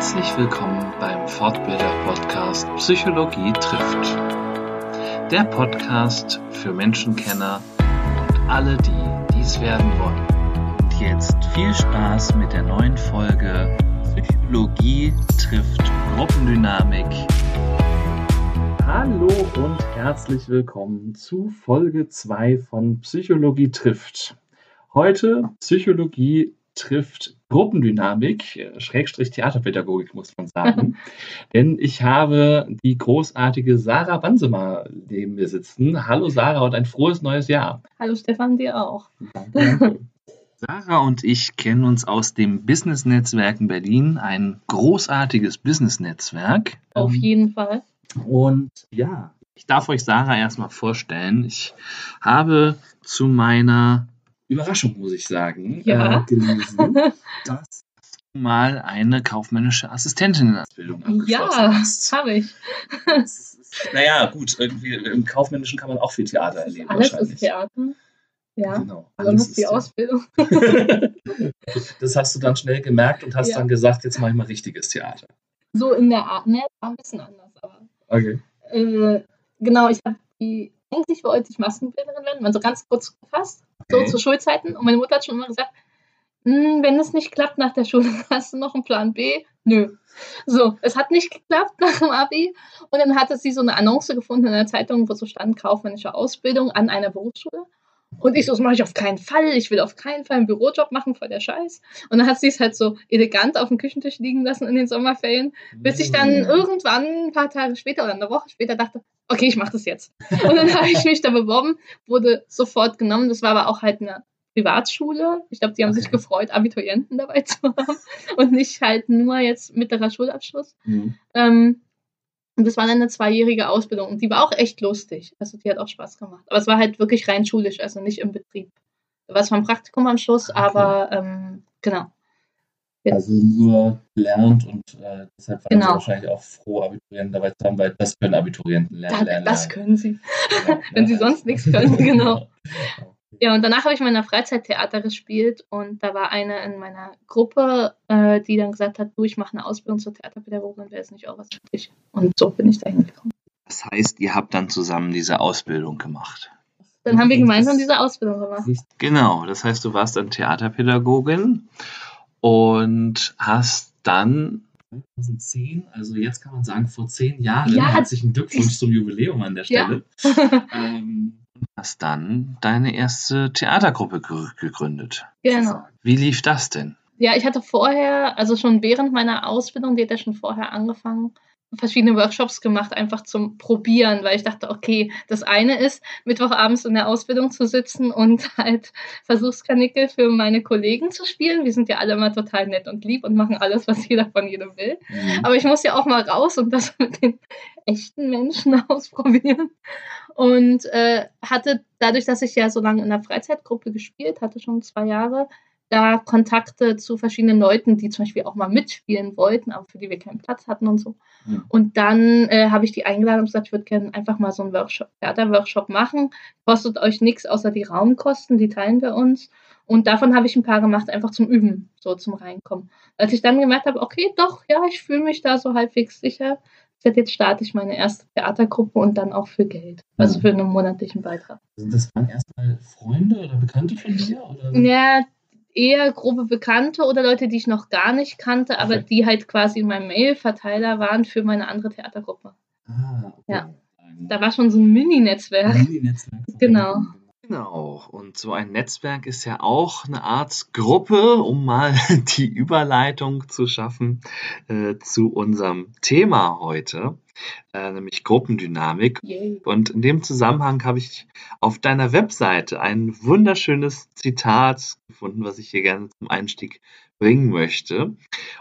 Herzlich willkommen beim Fortbilder-Podcast Psychologie trifft. Der Podcast für Menschenkenner und alle, die dies werden wollen. Und jetzt viel Spaß mit der neuen Folge Psychologie trifft Gruppendynamik. Hallo und herzlich willkommen zu Folge 2 von Psychologie trifft. Heute Psychologie trifft Gruppendynamik, äh, Schrägstrich Theaterpädagogik, muss man sagen. Denn ich habe die großartige Sarah Bansemer neben mir sitzen. Hallo Sarah und ein frohes neues Jahr. Hallo Stefan, dir auch. Danke. Sarah und ich kennen uns aus dem Business-Netzwerk in Berlin, ein großartiges Business-Netzwerk. Auf Ähm, jeden Fall. Und ja, ich darf euch Sarah erstmal vorstellen. Ich habe zu meiner Überraschung, muss ich sagen, Ja. äh, gelesen, dass du mal eine kaufmännische Assistentin-Ausbildung abgeschlossen Ja, hast. habe ich. Naja, gut, irgendwie im Kaufmännischen kann man auch viel Theater erleben. Alles ist Theater. Ja, Genau, also muss die Ausbildung. Das hast du dann schnell gemerkt und hast Ja. dann gesagt, jetzt mache ich mal richtiges Theater. So in der Art, ne? War ein bisschen anders, aber. Okay. Äh, genau, ich habe die. Eigentlich wollte ich Maskenbildnerin werden, mal so ganz kurz gefasst, so Okay. zu Schulzeiten. Und meine Mutter hat schon immer gesagt, "Hm, wenn es nicht klappt nach der Schule, hast du noch einen Plan B? Nö. So, es hat nicht geklappt nach dem Abi. Und dann hatte sie so eine Annonce gefunden in der Zeitung, wo so stand, kaufmännische Ausbildung an einer Berufsschule. Und ich so, das mache ich auf keinen Fall. Ich will auf keinen Fall einen Bürojob machen, voll der Scheiß. Und dann hat sie es halt so elegant auf dem Küchentisch liegen lassen in den Sommerferien, bis ich dann Mhm. irgendwann ein paar Tage später oder eine Woche später dachte, okay, ich mache das jetzt. Und dann habe ich mich da beworben, wurde sofort genommen. Das war aber auch halt eine Privatschule. Ich glaube, die haben sich Okay. gefreut, Abiturienten dabei zu haben und nicht halt nur jetzt mittlerer Schulabschluss. Mhm. Ähm, und das war dann eine zweijährige Ausbildung und die war auch echt lustig. Also die hat auch Spaß gemacht. Aber es war halt wirklich rein schulisch, also nicht im Betrieb. Da war zwar ein Praktikum am Schluss, Okay. aber ähm, genau. Ja. Also nur gelernt und äh, deshalb waren Genau. sie wahrscheinlich auch froh, Abiturienten dabei zu haben, weil das können Abiturienten lernen. Da, lernen, das können sie. Genau, wenn sie sonst nichts können, genau. Ja, und danach habe ich in meiner Freizeit Theater gespielt und da war eine in meiner Gruppe, äh, die dann gesagt hat, du, ich mache eine Ausbildung zur Theaterpädagogin, wäre es nicht auch was für dich? Und so bin ich da hingekommen. Das heißt, ihr habt dann zusammen diese Ausbildung gemacht. Dann haben wir gemeinsam diese Ausbildung gemacht. Genau, das heißt, du warst dann Theaterpädagogin und hast dann 2010, also jetzt kann man sagen, vor zehn Jahren, Ja, herzlichen Glückwunsch zum Jubiläum an der Ja. Stelle, ähm, hast dann deine erste Theatergruppe gr- gegründet. genau. Wie lief das denn? Ja, ich hatte vorher, also schon während meiner Ausbildung, die hat ja schon vorher angefangen, verschiedene Workshops gemacht, einfach zum Probieren, weil ich dachte, okay, das eine ist, Mittwochabends in der Ausbildung zu sitzen und halt Versuchskanickel für meine Kollegen zu spielen. Wir sind ja alle immer total nett und lieb und machen alles, was jeder von jedem will. Aber ich muss ja auch mal raus und das mit den echten Menschen ausprobieren. Und äh, hatte dadurch, dass ich ja so lange in der Freizeitgruppe gespielt hatte, schon zwei Jahre, da Kontakte zu verschiedenen Leuten, die zum Beispiel auch mal mitspielen wollten, aber für die wir keinen Platz hatten und so. Mhm. Und dann äh, habe ich die eingeladen und gesagt, ich würde gerne einfach mal so einen Workshop, Theaterworkshop machen. Kostet euch nichts außer die Raumkosten, die teilen wir uns. Und davon habe ich ein paar gemacht, einfach zum Üben, so zum Reinkommen. Als ich dann gemerkt habe, okay, doch, ja, ich fühle mich da so halbwegs sicher. Jetzt starte ich meine erste Theatergruppe und dann auch für Geld. Also für einen monatlichen Beitrag. Also das waren erstmal Freunde oder Bekannte von dir? Oder? Ja, eher grobe Bekannte oder Leute, die ich noch gar nicht kannte, aber Okay. die halt quasi in meinem Mail-Verteiler waren für meine andere Theatergruppe. Ah, okay. Ja. Da war schon so ein Mini-Netzwerk. Mini-Netzwerk. Genau. Genau. Und so ein Netzwerk ist ja auch eine Art Gruppe, um mal die Überleitung zu schaffen äh, zu unserem Thema heute, äh, nämlich Gruppendynamik. Yay. Und in dem Zusammenhang habe ich auf deiner Webseite ein wunderschönes Zitat gefunden, was ich hier gerne zum Einstieg bringen möchte.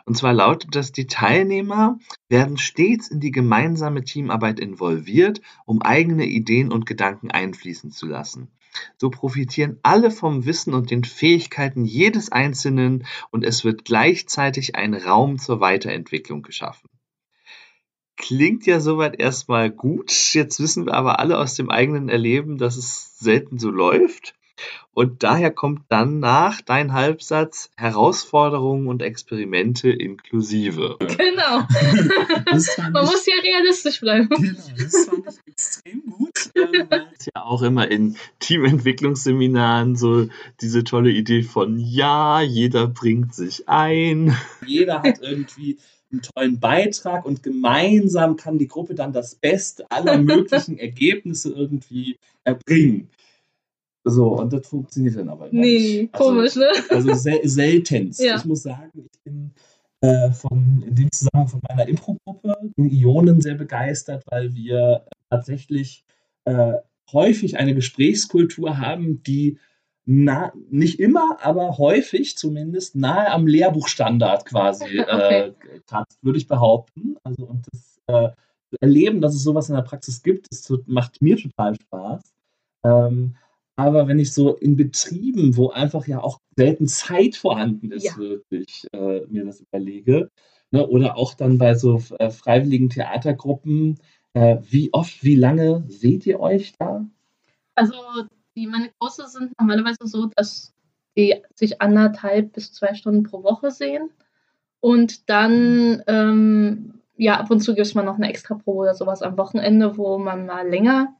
Und zwar lautet das, die Teilnehmer werden stets in die gemeinsame Teamarbeit involviert, um eigene Ideen und Gedanken einfließen zu lassen. So profitieren alle vom Wissen und den Fähigkeiten jedes Einzelnen und es wird gleichzeitig ein Raum zur Weiterentwicklung geschaffen. Klingt ja soweit erstmal gut. Jetzt wissen wir aber alle aus dem eigenen Erleben, dass es selten so läuft. Und daher kommt dann nach dein Halbsatz Herausforderungen und Experimente inklusive. Genau. Man muss ja realistisch bleiben. Genau, das fand ich extrem gut. Ähm, ist ja auch immer in Teamentwicklungsseminaren so diese tolle Idee von ja, jeder bringt sich ein. Jeder hat irgendwie einen tollen Beitrag und gemeinsam kann die Gruppe dann das Beste aller möglichen Ergebnisse irgendwie erbringen. So, und das funktioniert dann aber nee, nicht. Also, komisch, ne? Also sel seltenst. Ja. Ich muss sagen, ich bin äh, von, in dem Zusammenhang von meiner Impro-Gruppe, den Ionen, sehr begeistert, weil wir tatsächlich äh, häufig eine Gesprächskultur haben, die na, nicht immer, aber häufig zumindest nahe am Lehrbuchstandard quasi okay. äh, kratzt, würde ich behaupten. Also und das äh, Erleben, dass es sowas in der Praxis gibt, das macht mir total Spaß. Ähm, aber wenn ich so in Betrieben, wo einfach ja auch selten Zeit vorhanden ist, ja. wirklich äh, mir das überlege, ne, oder auch dann bei so äh, freiwilligen Theatergruppen, äh, wie oft, wie lange seht ihr euch da? Also die meine Kurse sind normalerweise so, dass die sich anderthalb bis zwei Stunden pro Woche sehen. Und dann, ähm, ja, ab und zu gibt es mal noch eine extra Probe oder sowas am Wochenende, wo man mal länger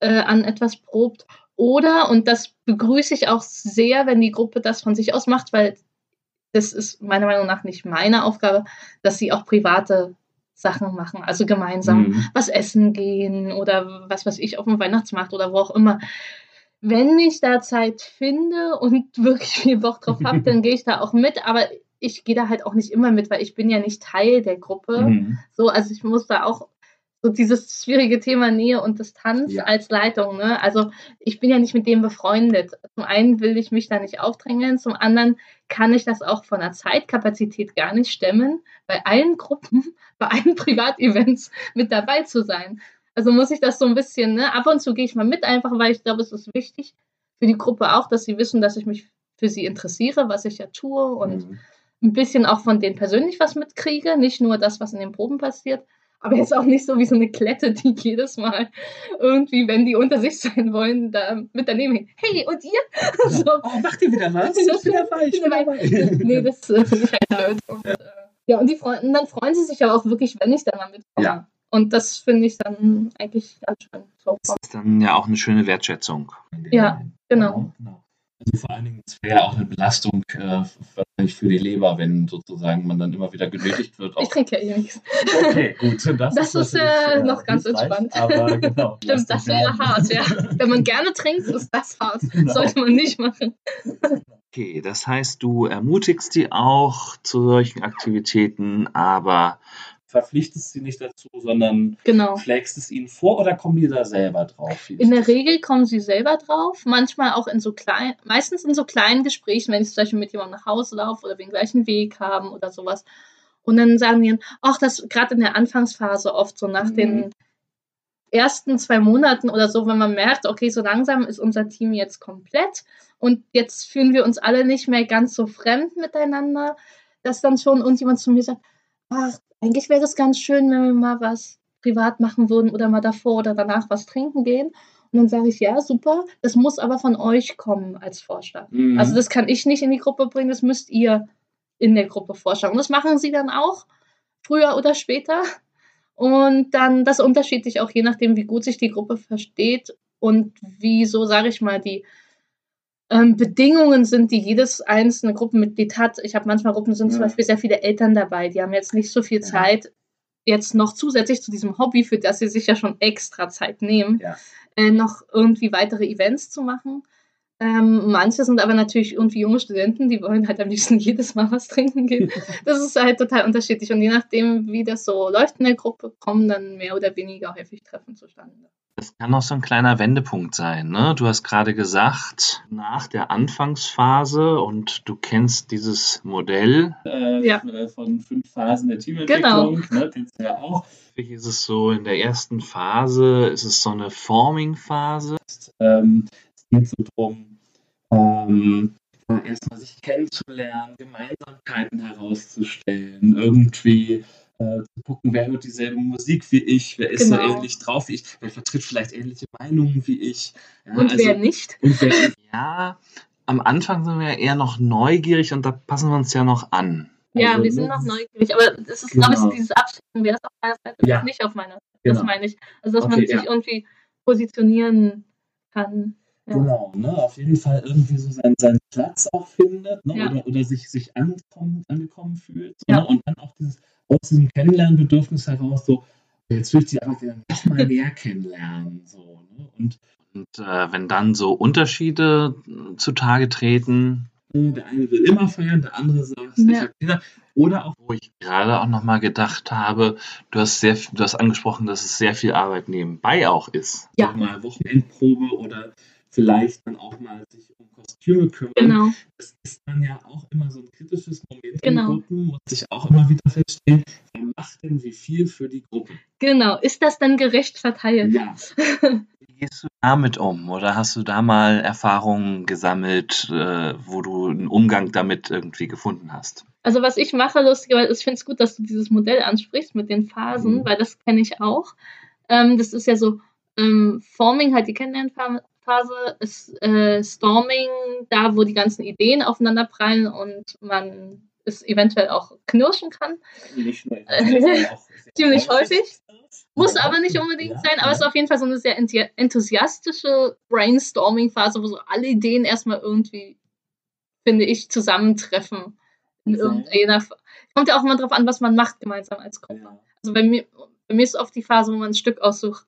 äh, an etwas probt. Oder, und das begrüße ich auch sehr, wenn die Gruppe das von sich aus macht, weil das ist meiner Meinung nach nicht meine Aufgabe, dass sie auch private Sachen machen, also gemeinsam mhm. was essen gehen oder was weiß ich auf dem Weihnachtsmarkt oder wo auch immer wenn ich da Zeit finde und wirklich viel Bock drauf habe, dann gehe ich da auch mit. Aber ich gehe da halt auch nicht immer mit, weil ich bin ja nicht Teil der Gruppe. Mhm. So, also ich muss da auch so dieses schwierige Thema Nähe und Distanz ja. als Leitung. Ne? Also ich bin ja nicht mit dem befreundet. Zum einen will ich mich da nicht aufdrängeln, zum anderen kann ich das auch von der Zeitkapazität gar nicht stemmen, bei allen Gruppen, bei allen Privatevents mit dabei zu sein. Also muss ich das so ein bisschen, ne, ab und zu gehe ich mal mit, einfach weil ich glaube, es ist wichtig für die Gruppe auch, dass sie wissen, dass ich mich für sie interessiere, was ich ja tue und mhm. ein bisschen auch von denen persönlich was mitkriege, nicht nur das, was in den Proben passiert. Aber jetzt auch nicht so wie so eine Klette, die jedes Mal irgendwie, wenn die unter sich sein wollen, da mit daneben hängt. Hey, und ihr? So. Oh, macht ihr wieder was? Ich bin dabei, ich bin dabei. nee, das äh, finde ich halt blöd. Und, äh, ja, und die freuen, dann freuen sie sich ja auch wirklich, wenn ich dann mal mitkomme. Ja. Und das finde ich dann eigentlich ganz schön. Das ist dann ja auch eine schöne Wertschätzung. Ja, genau. genau. Also vor allen Dingen, es wäre auch eine Belastung äh, für die Leber, wenn sozusagen man dann immer wieder genötigt wird. Ich trinke ja eh nichts. Okay, gut. Das, das ist, ist äh, noch ganz entspannt. Aber genau. Stimmt, das wäre hart, ja. Wenn man gerne trinkt, ist das hart. Genau. Sollte man nicht machen. Okay, das heißt, du ermutigst die auch zu solchen Aktivitäten, aber verpflichtest sie nicht dazu, sondern genau. schlägst es ihnen vor oder kommen die da selber drauf? In der Regel kommen sie selber drauf, manchmal auch in so kleinen, meistens in so kleinen Gesprächen, wenn ich zum Beispiel mit jemandem nach Hause laufe oder wir den gleichen Weg haben oder sowas. Und dann sagen die, ach, das gerade in der Anfangsphase oft so nach mhm. den ersten zwei Monaten oder so, wenn man merkt, okay, so langsam ist unser Team jetzt komplett und jetzt fühlen wir uns alle nicht mehr ganz so fremd miteinander, dass dann schon irgendjemand zu mir sagt, ach, eigentlich wäre es ganz schön, wenn wir mal was privat machen würden oder mal davor oder danach was trinken gehen. Und dann sage ich, ja, super, das muss aber von euch kommen als Vorschlag. Mhm. Also das kann ich nicht in die Gruppe bringen, das müsst ihr in der Gruppe vorschlagen. Und das machen sie dann auch, früher oder später. Und dann das unterschiedlich auch je nachdem, wie gut sich die Gruppe versteht und wie so, sage ich mal, die ähm, Bedingungen sind, die jedes einzelne Gruppenmitglied hat. Ich habe manchmal Gruppen, sind ja. zum Beispiel sehr viele Eltern dabei, die haben jetzt nicht so viel Zeit, ja. jetzt noch zusätzlich zu diesem Hobby, für das sie sich ja schon extra Zeit nehmen, ja. äh, noch irgendwie weitere Events zu machen. Ähm, manche sind aber natürlich irgendwie junge Studenten, die wollen halt am liebsten jedes Mal was trinken gehen. Das ist halt total unterschiedlich. Und je nachdem, wie das so läuft in der Gruppe, kommen dann mehr oder weniger häufig Treffen zustande. Das kann auch so ein kleiner Wendepunkt sein. Ne? Du hast gerade gesagt, nach der Anfangsphase und du kennst dieses Modell äh, ja. Äh, von fünf Phasen der Teamentwicklung. Genau. Ne? Kennst du ja auch. Ist es so, in der ersten Phase ist es so eine Forming-Phase. Ähm, geht so darum, ähm, erstmal sich kennenzulernen, Gemeinsamkeiten herauszustellen, irgendwie äh, zu gucken, wer hört dieselbe Musik wie ich, wer ist genau. so ähnlich drauf wie ich, wer vertritt vielleicht ähnliche Meinungen wie ich. Ja, und also, wer nicht? Und wer, ja, am Anfang sind wir ja eher noch neugierig und da passen wir uns ja noch an. Ja, also, wir sind noch neugierig, aber das ist, genau. glaube ich, dieses Abschätzen, wer ist auf meiner Seite ja. nicht auf meiner Seite. Genau. Das meine ich. Also, dass okay, man sich ja. irgendwie positionieren kann. Ja. Genau, ne? auf jeden Fall irgendwie so seinen, seinen Platz auch findet ne? Ja. oder, oder sich, sich angekommen, angekommen fühlt. So, ja. ne? Und dann auch dieses, aus diesem Kennenlernbedürfnis heraus so, jetzt will ich die einfach noch mal mehr kennenlernen. So, ne? Und, und äh, wenn dann so Unterschiede zutage treten, der eine will immer feiern, der andere sagt, ja. ich habe Kinder. Oder auch, wo ich gerade auch nochmal gedacht habe, du hast sehr, du hast angesprochen, dass es sehr viel Arbeit nebenbei auch ist. Ja. Mal Wochenendprobe oder vielleicht dann auch mal sich um Kostüme kümmern. Genau. Das ist dann ja auch immer so ein kritisches Moment genau. in Gruppen, muss ich auch immer wieder feststellen, wer macht denn wie viel für die Gruppe? Genau, ist das dann gerecht verteilt? Ja. Wie gehst du damit um? Oder hast du da mal Erfahrungen gesammelt, äh, wo du einen Umgang damit irgendwie gefunden hast? Also was ich mache, lustigerweise, ich finde es gut, dass du dieses Modell ansprichst mit den Phasen, mhm. weil das kenne ich auch. Ähm, das ist ja so, ähm, Forming, halt die Kennenlernphase, ist äh, Storming, da wo die ganzen Ideen aufeinander prallen und man es eventuell auch knirschen kann. Nicht nur, ziemlich häufig. Muss aber nicht unbedingt ja, sein, aber es ist auf jeden Fall so eine sehr enthusiastische Brainstorming-Phase, wo so alle Ideen erstmal irgendwie, finde ich, zusammentreffen. In okay. irgendeiner, kommt ja auch immer drauf an, was man macht gemeinsam als Gruppe. Ja. Also bei mir, bei mir ist oft die Phase, wo man ein Stück aussucht,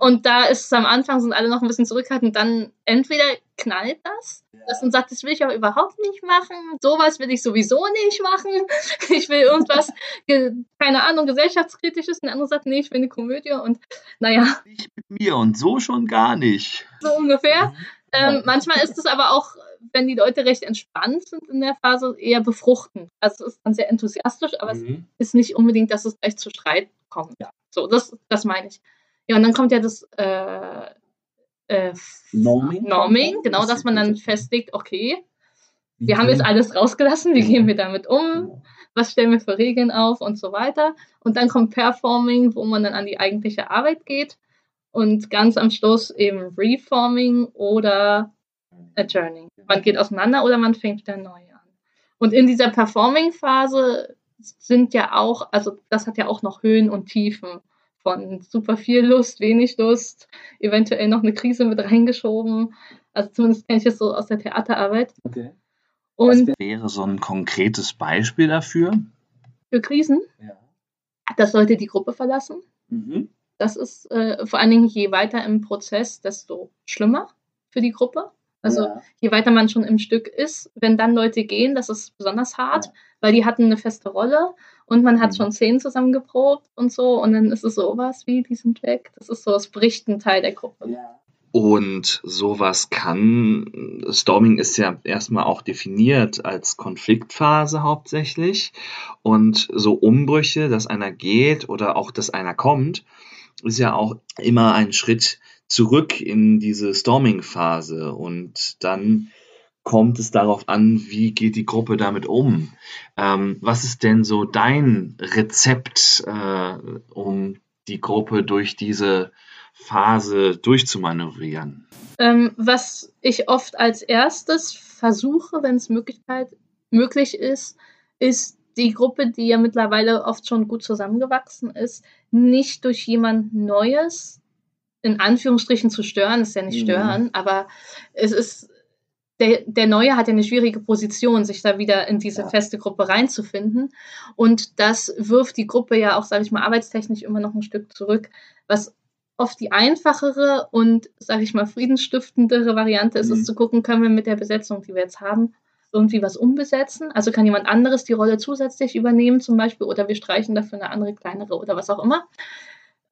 und da ist es am Anfang, sind alle noch ein bisschen zurückhaltend. Dann entweder knallt das, ja. dass man sagt, das will ich aber überhaupt nicht machen. Sowas will ich sowieso nicht machen. Ich will irgendwas, keine Ahnung, gesellschaftskritisches. Und der andere sagt, nee, ich will eine Komödie. Und naja. Nicht mit mir und so schon gar nicht. So ungefähr. Mhm. Ähm, manchmal ist es aber auch, wenn die Leute recht entspannt sind in der Phase, eher befruchtend. Also es ist dann sehr enthusiastisch, aber mhm. es ist nicht unbedingt, dass es gleich zu Streit kommt. Ja. So, das, das meine ich. Ja, und dann kommt ja das äh, äh, Norming. Norming, genau, dass man dann festlegt, okay, wir haben jetzt alles rausgelassen, wie gehen wir damit um, was stellen wir für Regeln auf und so weiter. Und dann kommt Performing, wo man dann an die eigentliche Arbeit geht. Und ganz am Schluss eben Reforming oder Adjourning. Man geht auseinander oder man fängt wieder neu an. Und in dieser Performing-Phase sind ja auch, also das hat ja auch noch Höhen und Tiefen von super viel Lust, wenig Lust, eventuell noch eine Krise mit reingeschoben. Also zumindest kenne ich es so aus der Theaterarbeit. Okay. Und Was wäre so ein konkretes Beispiel dafür? Für Krisen? Ja. Dass Leute die Gruppe verlassen. Mhm. Das ist äh, vor allen Dingen je weiter im Prozess, desto schlimmer für die Gruppe. Also ja. je weiter man schon im Stück ist, wenn dann Leute gehen, das ist besonders hart, ja. weil die hatten eine feste Rolle und man hat mhm. schon Szenen zusammengeprobt und so und dann ist es sowas wie, die sind weg. Das ist so, es bricht ein Teil der Gruppe. Ja. Und sowas kann, Storming ist ja erstmal auch definiert als Konfliktphase hauptsächlich. Und so Umbrüche, dass einer geht oder auch, dass einer kommt, ist ja auch immer ein Schritt zurück in diese Storming-Phase und dann kommt es darauf an, wie geht die Gruppe damit um. Ähm, was ist denn so dein Rezept, äh, um die Gruppe durch diese Phase durchzumanövrieren? Ähm, was ich oft als erstes versuche, wenn es möglich ist, ist die Gruppe, die ja mittlerweile oft schon gut zusammengewachsen ist, nicht durch jemand Neues in Anführungsstrichen zu stören, ist ja nicht mhm. stören, aber es ist, der, der Neue hat ja eine schwierige Position, sich da wieder in diese ja. feste Gruppe reinzufinden. Und das wirft die Gruppe ja auch, sage ich mal, arbeitstechnisch immer noch ein Stück zurück, was oft die einfachere und, sage ich mal, friedensstiftendere Variante ist, mhm. ist zu gucken, können wir mit der Besetzung, die wir jetzt haben, irgendwie was umbesetzen? Also kann jemand anderes die Rolle zusätzlich übernehmen zum Beispiel oder wir streichen dafür eine andere, kleinere oder was auch immer.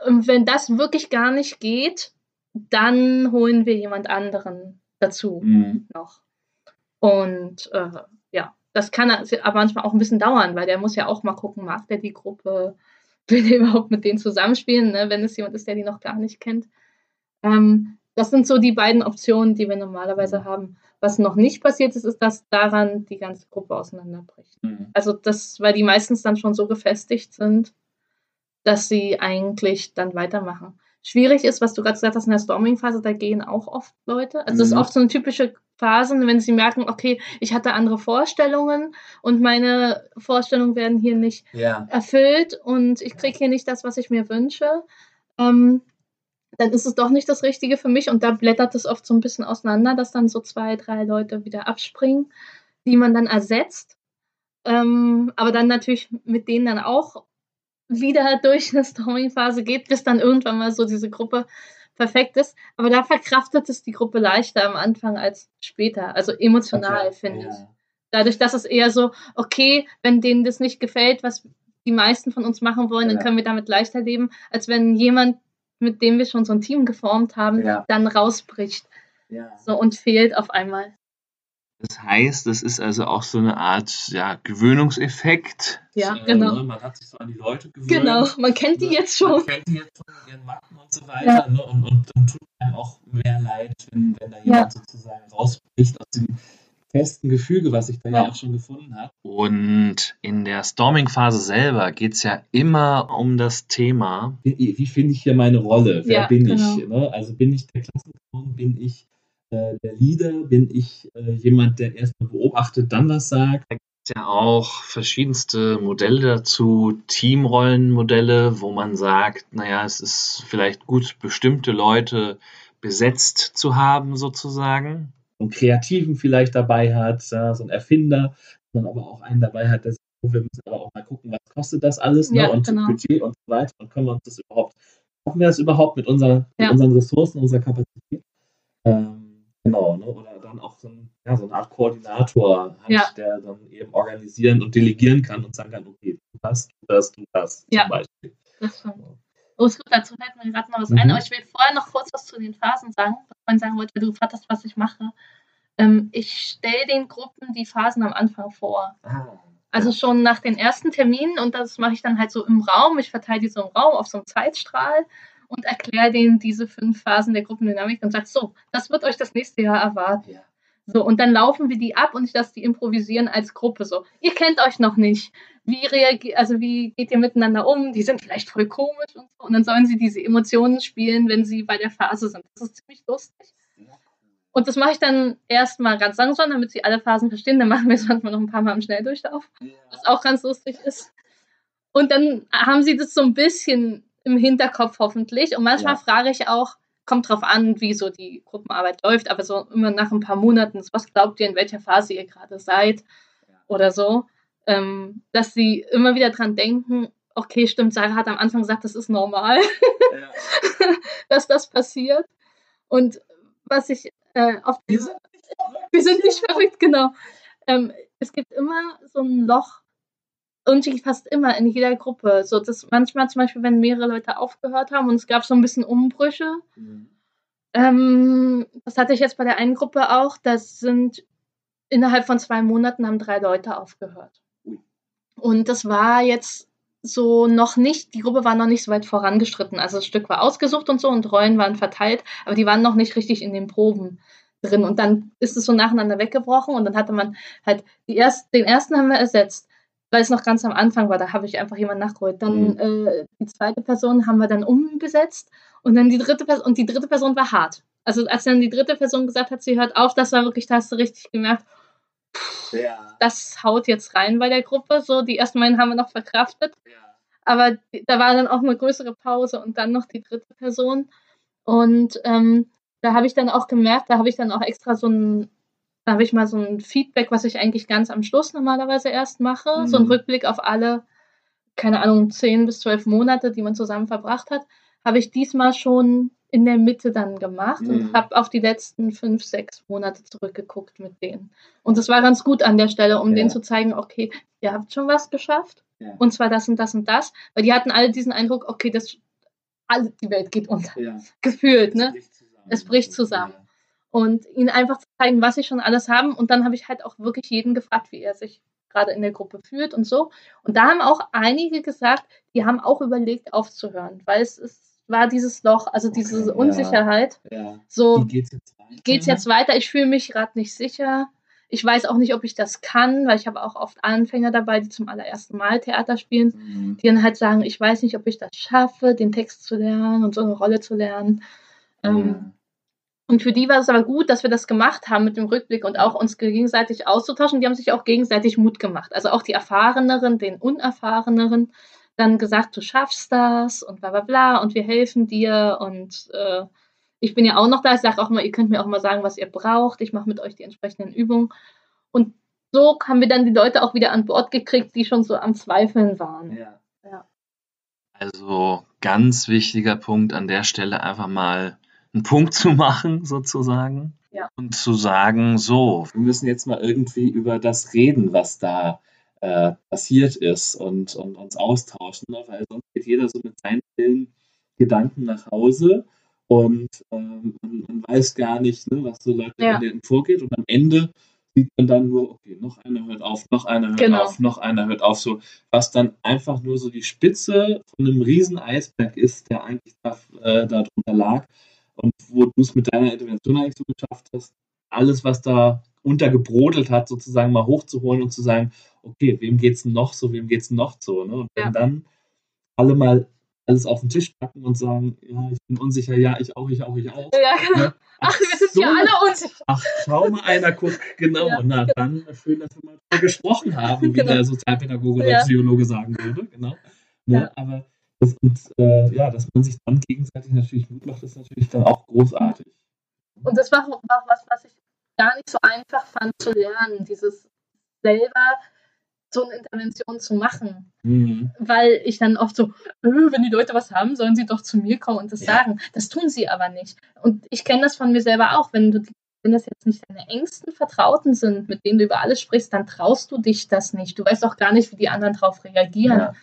Und wenn das wirklich gar nicht geht, dann holen wir jemand anderen dazu mhm. noch. Und äh, ja, das kann aber manchmal auch ein bisschen dauern, weil der muss ja auch mal gucken, mag der die Gruppe, will der überhaupt mit denen zusammenspielen, ne, wenn es jemand ist, der die noch gar nicht kennt. Ähm, das sind so die beiden Optionen, die wir normalerweise mhm. haben. Was noch nicht passiert ist, ist, dass daran die ganze Gruppe auseinanderbricht. Mhm. Also das, weil die meistens dann schon so gefestigt sind, dass sie eigentlich dann weitermachen. Schwierig ist, was du gerade gesagt hast, in der Storming-Phase, da gehen auch oft Leute. Also mhm. das ist oft so eine typische Phase, wenn sie merken, okay, ich hatte andere Vorstellungen und meine Vorstellungen werden hier nicht ja. erfüllt und ich kriege hier nicht das, was ich mir wünsche. Ähm, dann ist es doch nicht das Richtige für mich und da blättert es oft so ein bisschen auseinander, dass dann so zwei, drei Leute wieder abspringen, die man dann ersetzt. Ähm, aber dann natürlich mit denen dann auch wieder durch eine Storming-Phase geht, bis dann irgendwann mal so diese Gruppe perfekt ist. Aber da verkraftet es die Gruppe leichter am Anfang als später. Also emotional, okay. finde ich. Dadurch, dass es eher so, okay, wenn denen das nicht gefällt, was die meisten von uns machen wollen, ja. dann können wir damit leichter leben, als wenn jemand, mit dem wir schon so ein Team geformt haben, ja. dann rausbricht. Ja. So und fehlt auf einmal. Das heißt, das ist also auch so eine Art ja, Gewöhnungseffekt. Ja, äh, genau. Ne? Man hat sich so an die Leute gewöhnt. Genau, man kennt die ne? jetzt schon. Man kennt die jetzt schon in ihren Macken und so weiter. Ja. Ne? Und, und, und, tut einem auch mehr leid, wenn, wenn da jemand ja. sozusagen rausbricht aus dem festen Gefüge, was sich da ja. ja auch schon gefunden hat. Und in der Storming-Phase selber geht es ja immer um das Thema. Wie, wie finde ich hier meine Rolle? Wer bin genau. ich? Ne? Also bin ich der Klassenclown? Bin ich äh, der Leader? Bin ich äh, jemand, der erstmal beobachtet, dann was sagt? Da gibt es ja auch verschiedenste Modelle dazu, Teamrollenmodelle, wo man sagt, naja, es ist vielleicht gut, bestimmte Leute besetzt zu haben, sozusagen. einen Kreativen vielleicht dabei hat, ja, so einen Erfinder, man aber auch einen dabei hat, der sagt, oh, wir müssen aber auch mal gucken, was kostet das alles ne? ja, und genau. Budget und so weiter und können wir uns das überhaupt, schaffen wir das überhaupt mit, unserer, ja. mit unseren Ressourcen, unserer Kapazität? Ähm, Genau, ne? oder dann auch so, ein, ja, so eine Art Koordinator hat, ja. der dann eben organisieren und delegieren kann und sagen kann, okay, du das, du das, du das ja. zum Beispiel. Das stimmt. Oh, ist gut, dazu fällt mir gerade noch was mhm. ein, aber ich will vorher noch kurz was zu den Phasen sagen, was man sagen wollte, weil du gefragt hast, was ich mache. Ähm, ich stelle den Gruppen die Phasen am Anfang vor. Ah. Also schon nach den ersten Terminen und das mache ich dann halt so im Raum. Ich verteile die so im Raum auf so einem Zeitstrahl und erkläre denen diese fünf Phasen der Gruppendynamik und sage, so, das wird euch das nächste Jahr erwarten. Ja. So, und dann laufen wir die ab und ich lasse die improvisieren als Gruppe. So, ihr kennt euch noch nicht. Wie reagiert, also wie geht ihr miteinander um? Die sind vielleicht voll komisch und so. Und dann sollen sie diese Emotionen spielen, wenn sie bei der Phase sind. Das ist ziemlich lustig. Und das mache ich dann erstmal ganz langsam, damit sie alle Phasen verstehen. Dann machen wir es manchmal noch ein paar Mal im Schnelldurchlauf, was auch ganz lustig ist. Und dann haben sie das so ein bisschen im Hinterkopf hoffentlich. Und manchmal ja. frage ich auch, kommt drauf an, wie so die Gruppenarbeit läuft, aber so immer nach ein paar Monaten, was glaubt ihr, in welcher Phase ihr gerade seid oder so, ähm, dass sie immer wieder dran denken, okay, stimmt, Sarah hat am Anfang gesagt, das ist normal, ja. dass das passiert. Und was ich äh, auf wir sind, wir sind nicht verrückt, genau. Ähm, es gibt immer so ein Loch irgendwie fast immer in jeder Gruppe. So, dass manchmal zum Beispiel, wenn mehrere Leute aufgehört haben und es gab so ein bisschen Umbrüche. Mhm. Ähm, das hatte ich jetzt bei der einen Gruppe auch. Das sind innerhalb von zwei Monaten haben drei Leute aufgehört. Und das war jetzt so noch nicht, die Gruppe war noch nicht so weit vorangeschritten. Also das Stück war ausgesucht und so und Rollen waren verteilt, aber die waren noch nicht richtig in den Proben drin. Und dann ist es so nacheinander weggebrochen und dann hatte man halt die erst, den ersten haben wir ersetzt weil es noch ganz am Anfang war, da habe ich einfach jemanden nachgeholt. Dann mhm. äh, die zweite Person haben wir dann umbesetzt und dann die dritte Person und die dritte Person war hart. Also als dann die dritte Person gesagt hat, sie hört auf, das war wirklich, da hast du richtig gemerkt, pff, ja. das haut jetzt rein bei der Gruppe. So, die ersten beiden haben wir noch verkraftet. Ja. Aber da war dann auch eine größere Pause und dann noch die dritte Person. Und ähm, da habe ich dann auch gemerkt, da habe ich dann auch extra so ein da habe ich mal so ein Feedback, was ich eigentlich ganz am Schluss normalerweise erst mache. Mhm. So ein Rückblick auf alle, keine Ahnung, zehn bis zwölf Monate, die man zusammen verbracht hat. Habe ich diesmal schon in der Mitte dann gemacht mhm. und habe auf die letzten fünf, sechs Monate zurückgeguckt mit denen. Und das war ganz gut an der Stelle, um ja. denen zu zeigen, okay, ihr habt schon was geschafft. Ja. Und zwar das und das und das. Weil die hatten alle diesen Eindruck, okay, das, alle, die Welt geht unter. Ja. Gefühlt, ne? Es bricht zusammen und ihnen einfach zu zeigen, was sie schon alles haben. Und dann habe ich halt auch wirklich jeden gefragt, wie er sich gerade in der Gruppe fühlt und so. Und da haben auch einige gesagt, die haben auch überlegt, aufzuhören, weil es ist war dieses Loch, also diese okay, Unsicherheit. Ja, ja. So, Wie geht's jetzt weiter? Geht's jetzt weiter? Ich fühle mich gerade nicht sicher. Ich weiß auch nicht, ob ich das kann, weil ich habe auch oft Anfänger dabei, die zum allerersten Mal Theater spielen, mhm. die dann halt sagen, ich weiß nicht, ob ich das schaffe, den Text zu lernen und so eine Rolle zu lernen. Mhm. Ähm, und für die war es aber gut, dass wir das gemacht haben mit dem Rückblick und auch uns gegenseitig auszutauschen. Die haben sich auch gegenseitig Mut gemacht. Also auch die Erfahreneren, den Unerfahreneren, dann gesagt, du schaffst das und bla bla bla und wir helfen dir und äh, ich bin ja auch noch da. Ich sage auch mal, ihr könnt mir auch mal sagen, was ihr braucht. Ich mache mit euch die entsprechenden Übungen. Und so haben wir dann die Leute auch wieder an Bord gekriegt, die schon so am Zweifeln waren. Ja. ja. Also ganz wichtiger Punkt an der Stelle einfach mal einen Punkt zu machen, sozusagen. Ja. Und zu sagen, so. Wir müssen jetzt mal irgendwie über das reden, was da äh, passiert ist und, und uns austauschen, ne? weil sonst geht jeder so mit seinen Pillen Gedanken nach Hause und ähm, man, man, weiß gar nicht, ne, was so Leute ja. vorgeht und am Ende sieht man dann nur, okay, noch einer hört auf, noch einer hört genau. auf, noch einer hört auf, so was dann einfach nur so die Spitze von einem riesen Eisberg ist, der eigentlich da, äh, darunter lag und wo du es mit deiner Intervention eigentlich so geschafft hast, alles, was da untergebrodelt hat, sozusagen mal hochzuholen und zu sagen, okay, wem geht's denn noch so, wem geht's denn noch so, ne? Und wenn ja. dann alle mal alles auf den Tisch packen und sagen, ja, ich bin unsicher, ja, ich auch, ich auch, ich auch. Ja, genau. Ne? Ach, ach, wir sind so, ja alle unsicher. Ach, schau mal einer guckt, genau, ja, na, genau. dann schön, dass wir mal gesprochen haben, wie genau. der Sozialpädagoge oder Psychologe sagen würde, genau. Ne? Aber das, und, äh, ja, dass man sich dann gegenseitig natürlich Mut macht, ist natürlich dann auch großartig. Und das war auch was, was ich gar nicht so einfach fand zu lernen, dieses selber so eine Intervention zu machen. Mhm. Weil ich dann oft so, äh, wenn die Leute was haben, sollen sie doch zu mir kommen und das ja. sagen. Das tun sie aber nicht. Und ich kenne das von mir selber auch. Wenn du wenn das jetzt nicht deine engsten Vertrauten sind, mit denen du über alles sprichst, dann traust du dich das nicht. Du weißt auch gar nicht, wie die anderen darauf reagieren. Ja.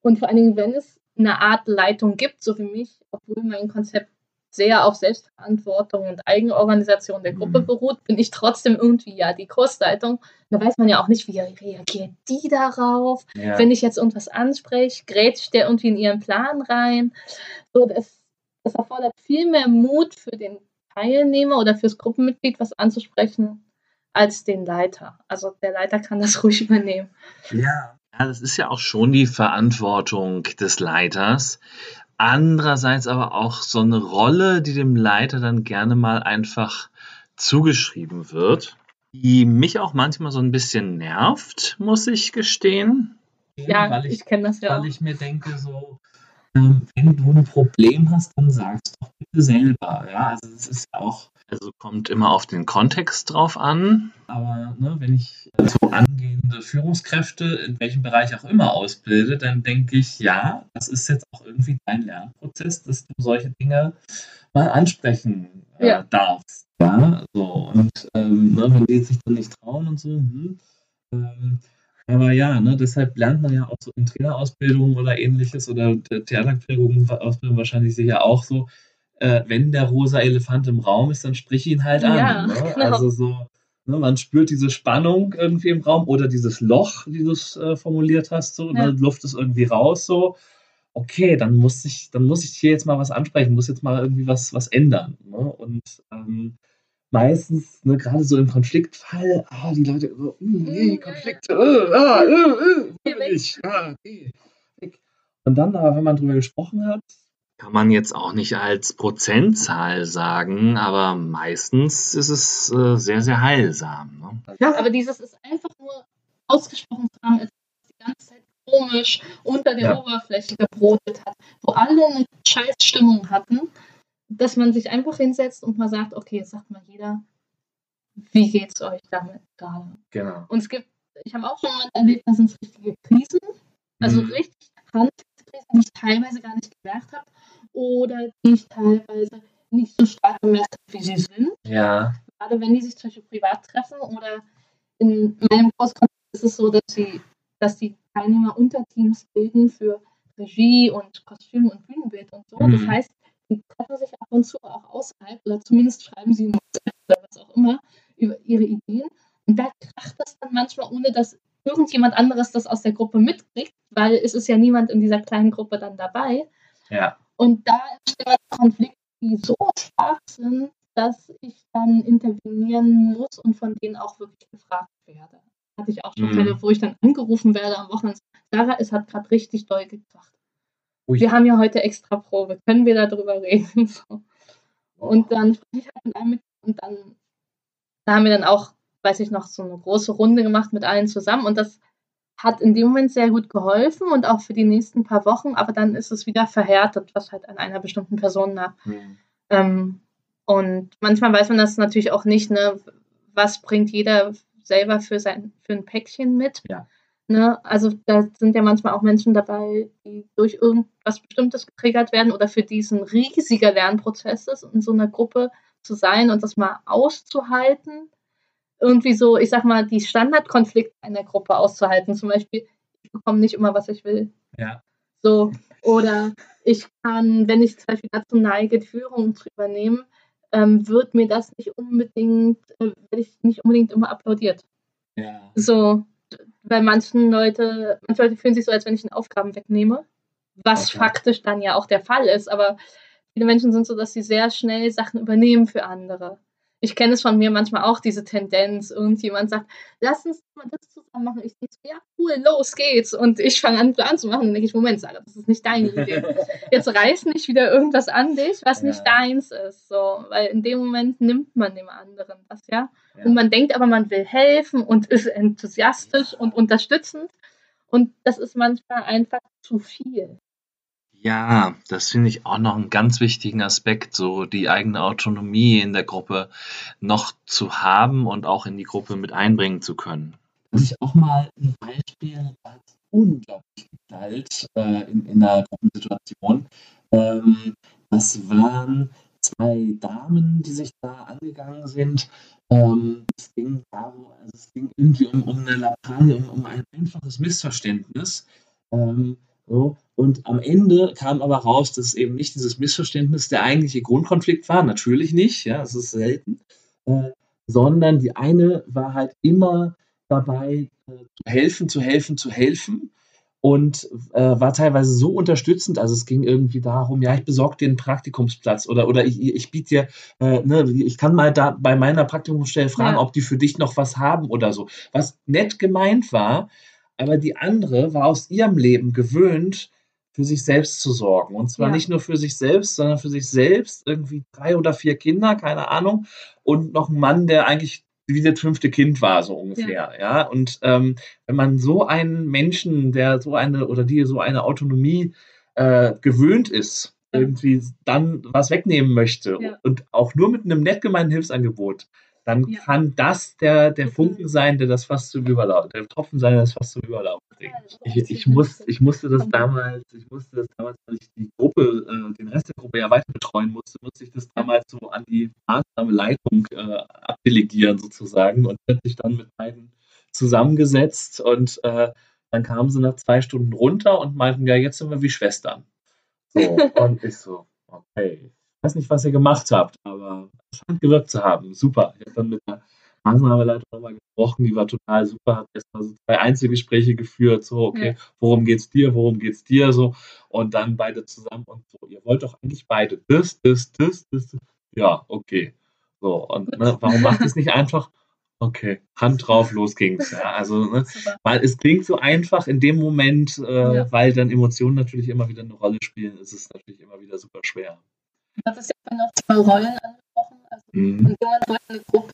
Und vor allen Dingen, wenn es eine Art Leitung gibt, so wie mich, obwohl mein Konzept sehr auf Selbstverantwortung und Eigenorganisation der Gruppe mhm. beruht, bin ich trotzdem irgendwie ja die Kursleitung. Da weiß man ja auch nicht, wie reagiert die darauf. Ja. Wenn ich jetzt irgendwas anspreche, grätscht der irgendwie in ihren Plan rein. So, das, das erfordert viel mehr Mut für den Teilnehmer oder fürs Gruppenmitglied, was anzusprechen, als den Leiter. Also der Leiter kann das ruhig übernehmen. Ja. Ja, das ist ja auch schon die Verantwortung des Leiters, Andererseits aber auch so eine Rolle, die dem Leiter dann gerne mal einfach zugeschrieben wird, die mich auch manchmal so ein bisschen nervt, muss ich gestehen. Ja, weil ich, ich kenne das ja Weil auch. ich mir denke, so, ähm, wenn du ein Problem hast, dann sag's doch bitte selber. Ja, also es ist auch also kommt immer auf den Kontext drauf an. Aber ne, wenn ich so angehende Führungskräfte in welchem Bereich auch immer ausbilde, dann denke ich, ja, das ist jetzt auch irgendwie dein Lernprozess, dass du solche Dinge mal ansprechen äh, ja. darfst. Ja, so. Und ähm, ne, wenn die sich dann nicht trauen und so, hm, ähm, aber ja, ne, deshalb lernt man ja auch so in Trainerausbildung oder ähnliches oder Theaterpädagogik-Ausbildung wahrscheinlich sicher auch so, äh, wenn der rosa Elefant im Raum ist, dann sprich ihn halt an. Ja, ne? genau. Also so, ne, man spürt diese Spannung irgendwie im Raum oder dieses Loch, wie du es äh, formuliert hast, so, ne? ja. ne, Luft ist irgendwie raus, so. Okay, dann muss ich, dann muss ich hier jetzt mal was ansprechen, muss jetzt mal irgendwie was, was ändern. Ne? Und ähm, meistens, ne, gerade so im Konfliktfall, ah, die Leute so, mm, nee, mhm. Konflikte, äh, ah, äh, äh, nicht, ah, okay. Und dann aber, wenn man drüber gesprochen hat, kann man jetzt auch nicht als Prozentzahl sagen, aber meistens ist es äh, sehr, sehr heilsam. Ne? Ja, aber dieses ist einfach nur ausgesprochen zu haben, ist die ganze Zeit komisch unter der ja. Oberfläche gebrotet hat, wo alle eine scheiß Stimmung hatten, dass man sich einfach hinsetzt und mal sagt, okay, jetzt sagt mal jeder, wie geht's euch damit gerade? Genau. Und es gibt, ich habe auch schon mal erlebt, da sind richtige Krisen, also mhm. richtig Handkrisen, die ich teilweise gar nicht gemerkt habe oder teilweise nicht so stark bemerkt wie sie sind. Ja. Gerade wenn die sich zum Beispiel privat treffen oder in meinem Kurs ist es so, dass, sie, dass die Teilnehmer Unterteams bilden für Regie und Kostüm und Bühnenbild und so. Mhm. Das heißt, die treffen sich ab und zu auch außerhalb oder zumindest schreiben sie oder was auch immer über ihre Ideen. Und da kracht das dann manchmal, ohne dass irgendjemand anderes das aus der Gruppe mitkriegt, weil es ist ja niemand in dieser kleinen Gruppe dann dabei. Ja. Und da entstehen Konflikte, die so stark sind, dass ich dann intervenieren muss und von denen auch wirklich gefragt werde. Hatte ich auch schon mhm. Fälle, wo ich dann angerufen werde am Wochenende. Sarah, es hat gerade richtig doll gekracht. Ui. Wir haben ja heute extra Probe. Können wir darüber reden? So. Und dann spreche ich halt mit einem mit und dann da haben wir dann auch, weiß ich noch, so eine große Runde gemacht mit allen zusammen und das hat in dem Moment sehr gut geholfen und auch für die nächsten paar Wochen, aber dann ist es wieder verhärtet, was halt an einer bestimmten Person lag. Mhm. Ähm, und manchmal weiß man das natürlich auch nicht, ne, was bringt jeder selber für sein für ein Päckchen mit. Ja. Ne? Also da sind ja manchmal auch Menschen dabei, die durch irgendwas Bestimmtes getriggert werden oder für diesen riesiger Lernprozess ist, in so einer Gruppe zu sein und das mal auszuhalten. Irgendwie so, ich sag mal, die Standardkonflikte in der Gruppe auszuhalten. Zum Beispiel, ich bekomme nicht immer, was ich will. Ja. So, oder ich kann, wenn ich zum Beispiel dazu neige, die Führung zu übernehmen, ähm, wird mir das nicht unbedingt, äh, werde ich nicht unbedingt immer applaudiert. Ja. So, weil manchen Leute, manche Leute fühlen sich so, als wenn ich ihnen Aufgaben wegnehme, was okay. faktisch dann ja auch der Fall ist, aber viele Menschen sind so, dass sie sehr schnell Sachen übernehmen für andere ich kenne es von mir manchmal auch, diese Tendenz. Irgendjemand sagt, lass uns mal das zusammen machen. Ich denke so, ja, cool, los geht's. Und ich fange an, einen Plan zu machen. Und denke ich, Moment, Sarah, das ist nicht deine Idee. Jetzt reiß nicht wieder irgendwas an dich, was ja. nicht deins ist. So, weil in dem Moment nimmt man dem anderen das, ja? ja. Und man denkt aber, man will helfen und ist enthusiastisch und unterstützend. Und das ist manchmal einfach zu viel. Ja, das finde ich auch noch einen ganz wichtigen Aspekt, so die eigene Autonomie in der Gruppe noch zu haben und auch in die Gruppe mit einbringen zu können. Dass ich auch mal ein Beispiel als unglaublich galt äh, in, in einer Gruppensituation. Ähm, das waren zwei Damen, die sich da angegangen sind. Ähm, es, ging darum, also es ging irgendwie um, um eine Lappalie, um, um ein einfaches Missverständnis. Ähm, so. Und am Ende kam aber raus, dass eben nicht dieses Missverständnis der eigentliche Grundkonflikt war, natürlich nicht, ja, das ist selten, äh, sondern die eine war halt immer dabei, äh, zu helfen, zu helfen, zu helfen und äh, war teilweise so unterstützend. Also es ging irgendwie darum, ja, ich besorge dir einen Praktikumsplatz oder, oder ich, ich biete dir, äh, ne, ich kann mal da bei meiner Praktikumsstelle fragen, ja. ob die für dich noch was haben oder so. Was nett gemeint war, aber die andere war aus ihrem Leben gewöhnt, für sich selbst zu sorgen. Und zwar ja. nicht nur für sich selbst, sondern für sich selbst, irgendwie drei oder vier Kinder, keine Ahnung, und noch ein Mann, der eigentlich wie das fünfte Kind war, so ungefähr. Ja. ja? Und ähm, wenn man so einen Menschen, der so eine oder die so eine Autonomie äh, gewöhnt ist, irgendwie dann was wegnehmen möchte ja. und auch nur mit einem nett gemeinten Hilfsangebot, dann ja. kann das der, der Funken sein, der das fast zum Überlaufen, der Tropfen sein, der das fast zum Überlaufen bringt. Ich, ich, muss, ich musste das damals, ich musste das damals, weil ich die Gruppe, äh, den Rest der Gruppe ja weiter betreuen musste, musste ich das damals so an die Maßnahmeleitung äh, abdelegieren sozusagen und hat sich dann mit beiden zusammengesetzt und äh, dann kamen sie nach zwei Stunden runter und meinten, ja, jetzt sind wir wie Schwestern. So, und ich so, okay, weiß nicht, was ihr gemacht habt, aber es scheint gewirkt zu haben. Super. Ich habe dann mit der Maßnahmeleiterin nochmal gesprochen, die war total super, hat erstmal so zwei Einzelgespräche geführt, so, okay, worum geht's dir, worum geht's dir, so, und dann beide zusammen und so, ihr wollt doch eigentlich beide das, das, das, das, das. ja, okay. So, und ne, warum macht es nicht einfach? Okay, Hand drauf, los ging's. Ja, also, ne, weil es klingt so einfach in dem Moment, äh, ja. weil dann Emotionen natürlich immer wieder eine Rolle spielen, ist es natürlich immer wieder super schwer. Du hattest ja noch zwei Rollen angesprochen. Also mhm. in jemand, wo ich eine Gruppe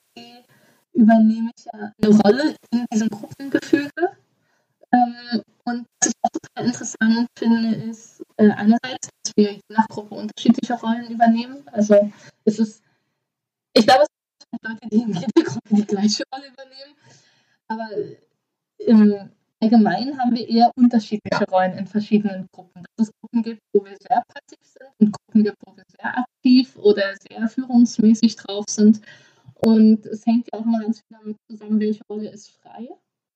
übernehme ich ja eine Rolle in diesem Gruppengefüge. Ähm, und was ich auch total interessant finde, ist äh, einerseits, dass wir nach Gruppe unterschiedliche Rollen übernehmen. Also es ist, ich glaube, es gibt Leute, die in jeder Gruppe die gleiche Rolle übernehmen. Aber im allgemein haben wir eher unterschiedliche Rollen in verschiedenen Gruppen. Dass es Gruppen gibt, wo wir sehr passiv sind und Gruppen gibt, wo wir sehr aktiv oder sehr führungsmäßig drauf sind. Und es hängt ja auch mal ganz viel damit zusammen, welche Rolle ist frei.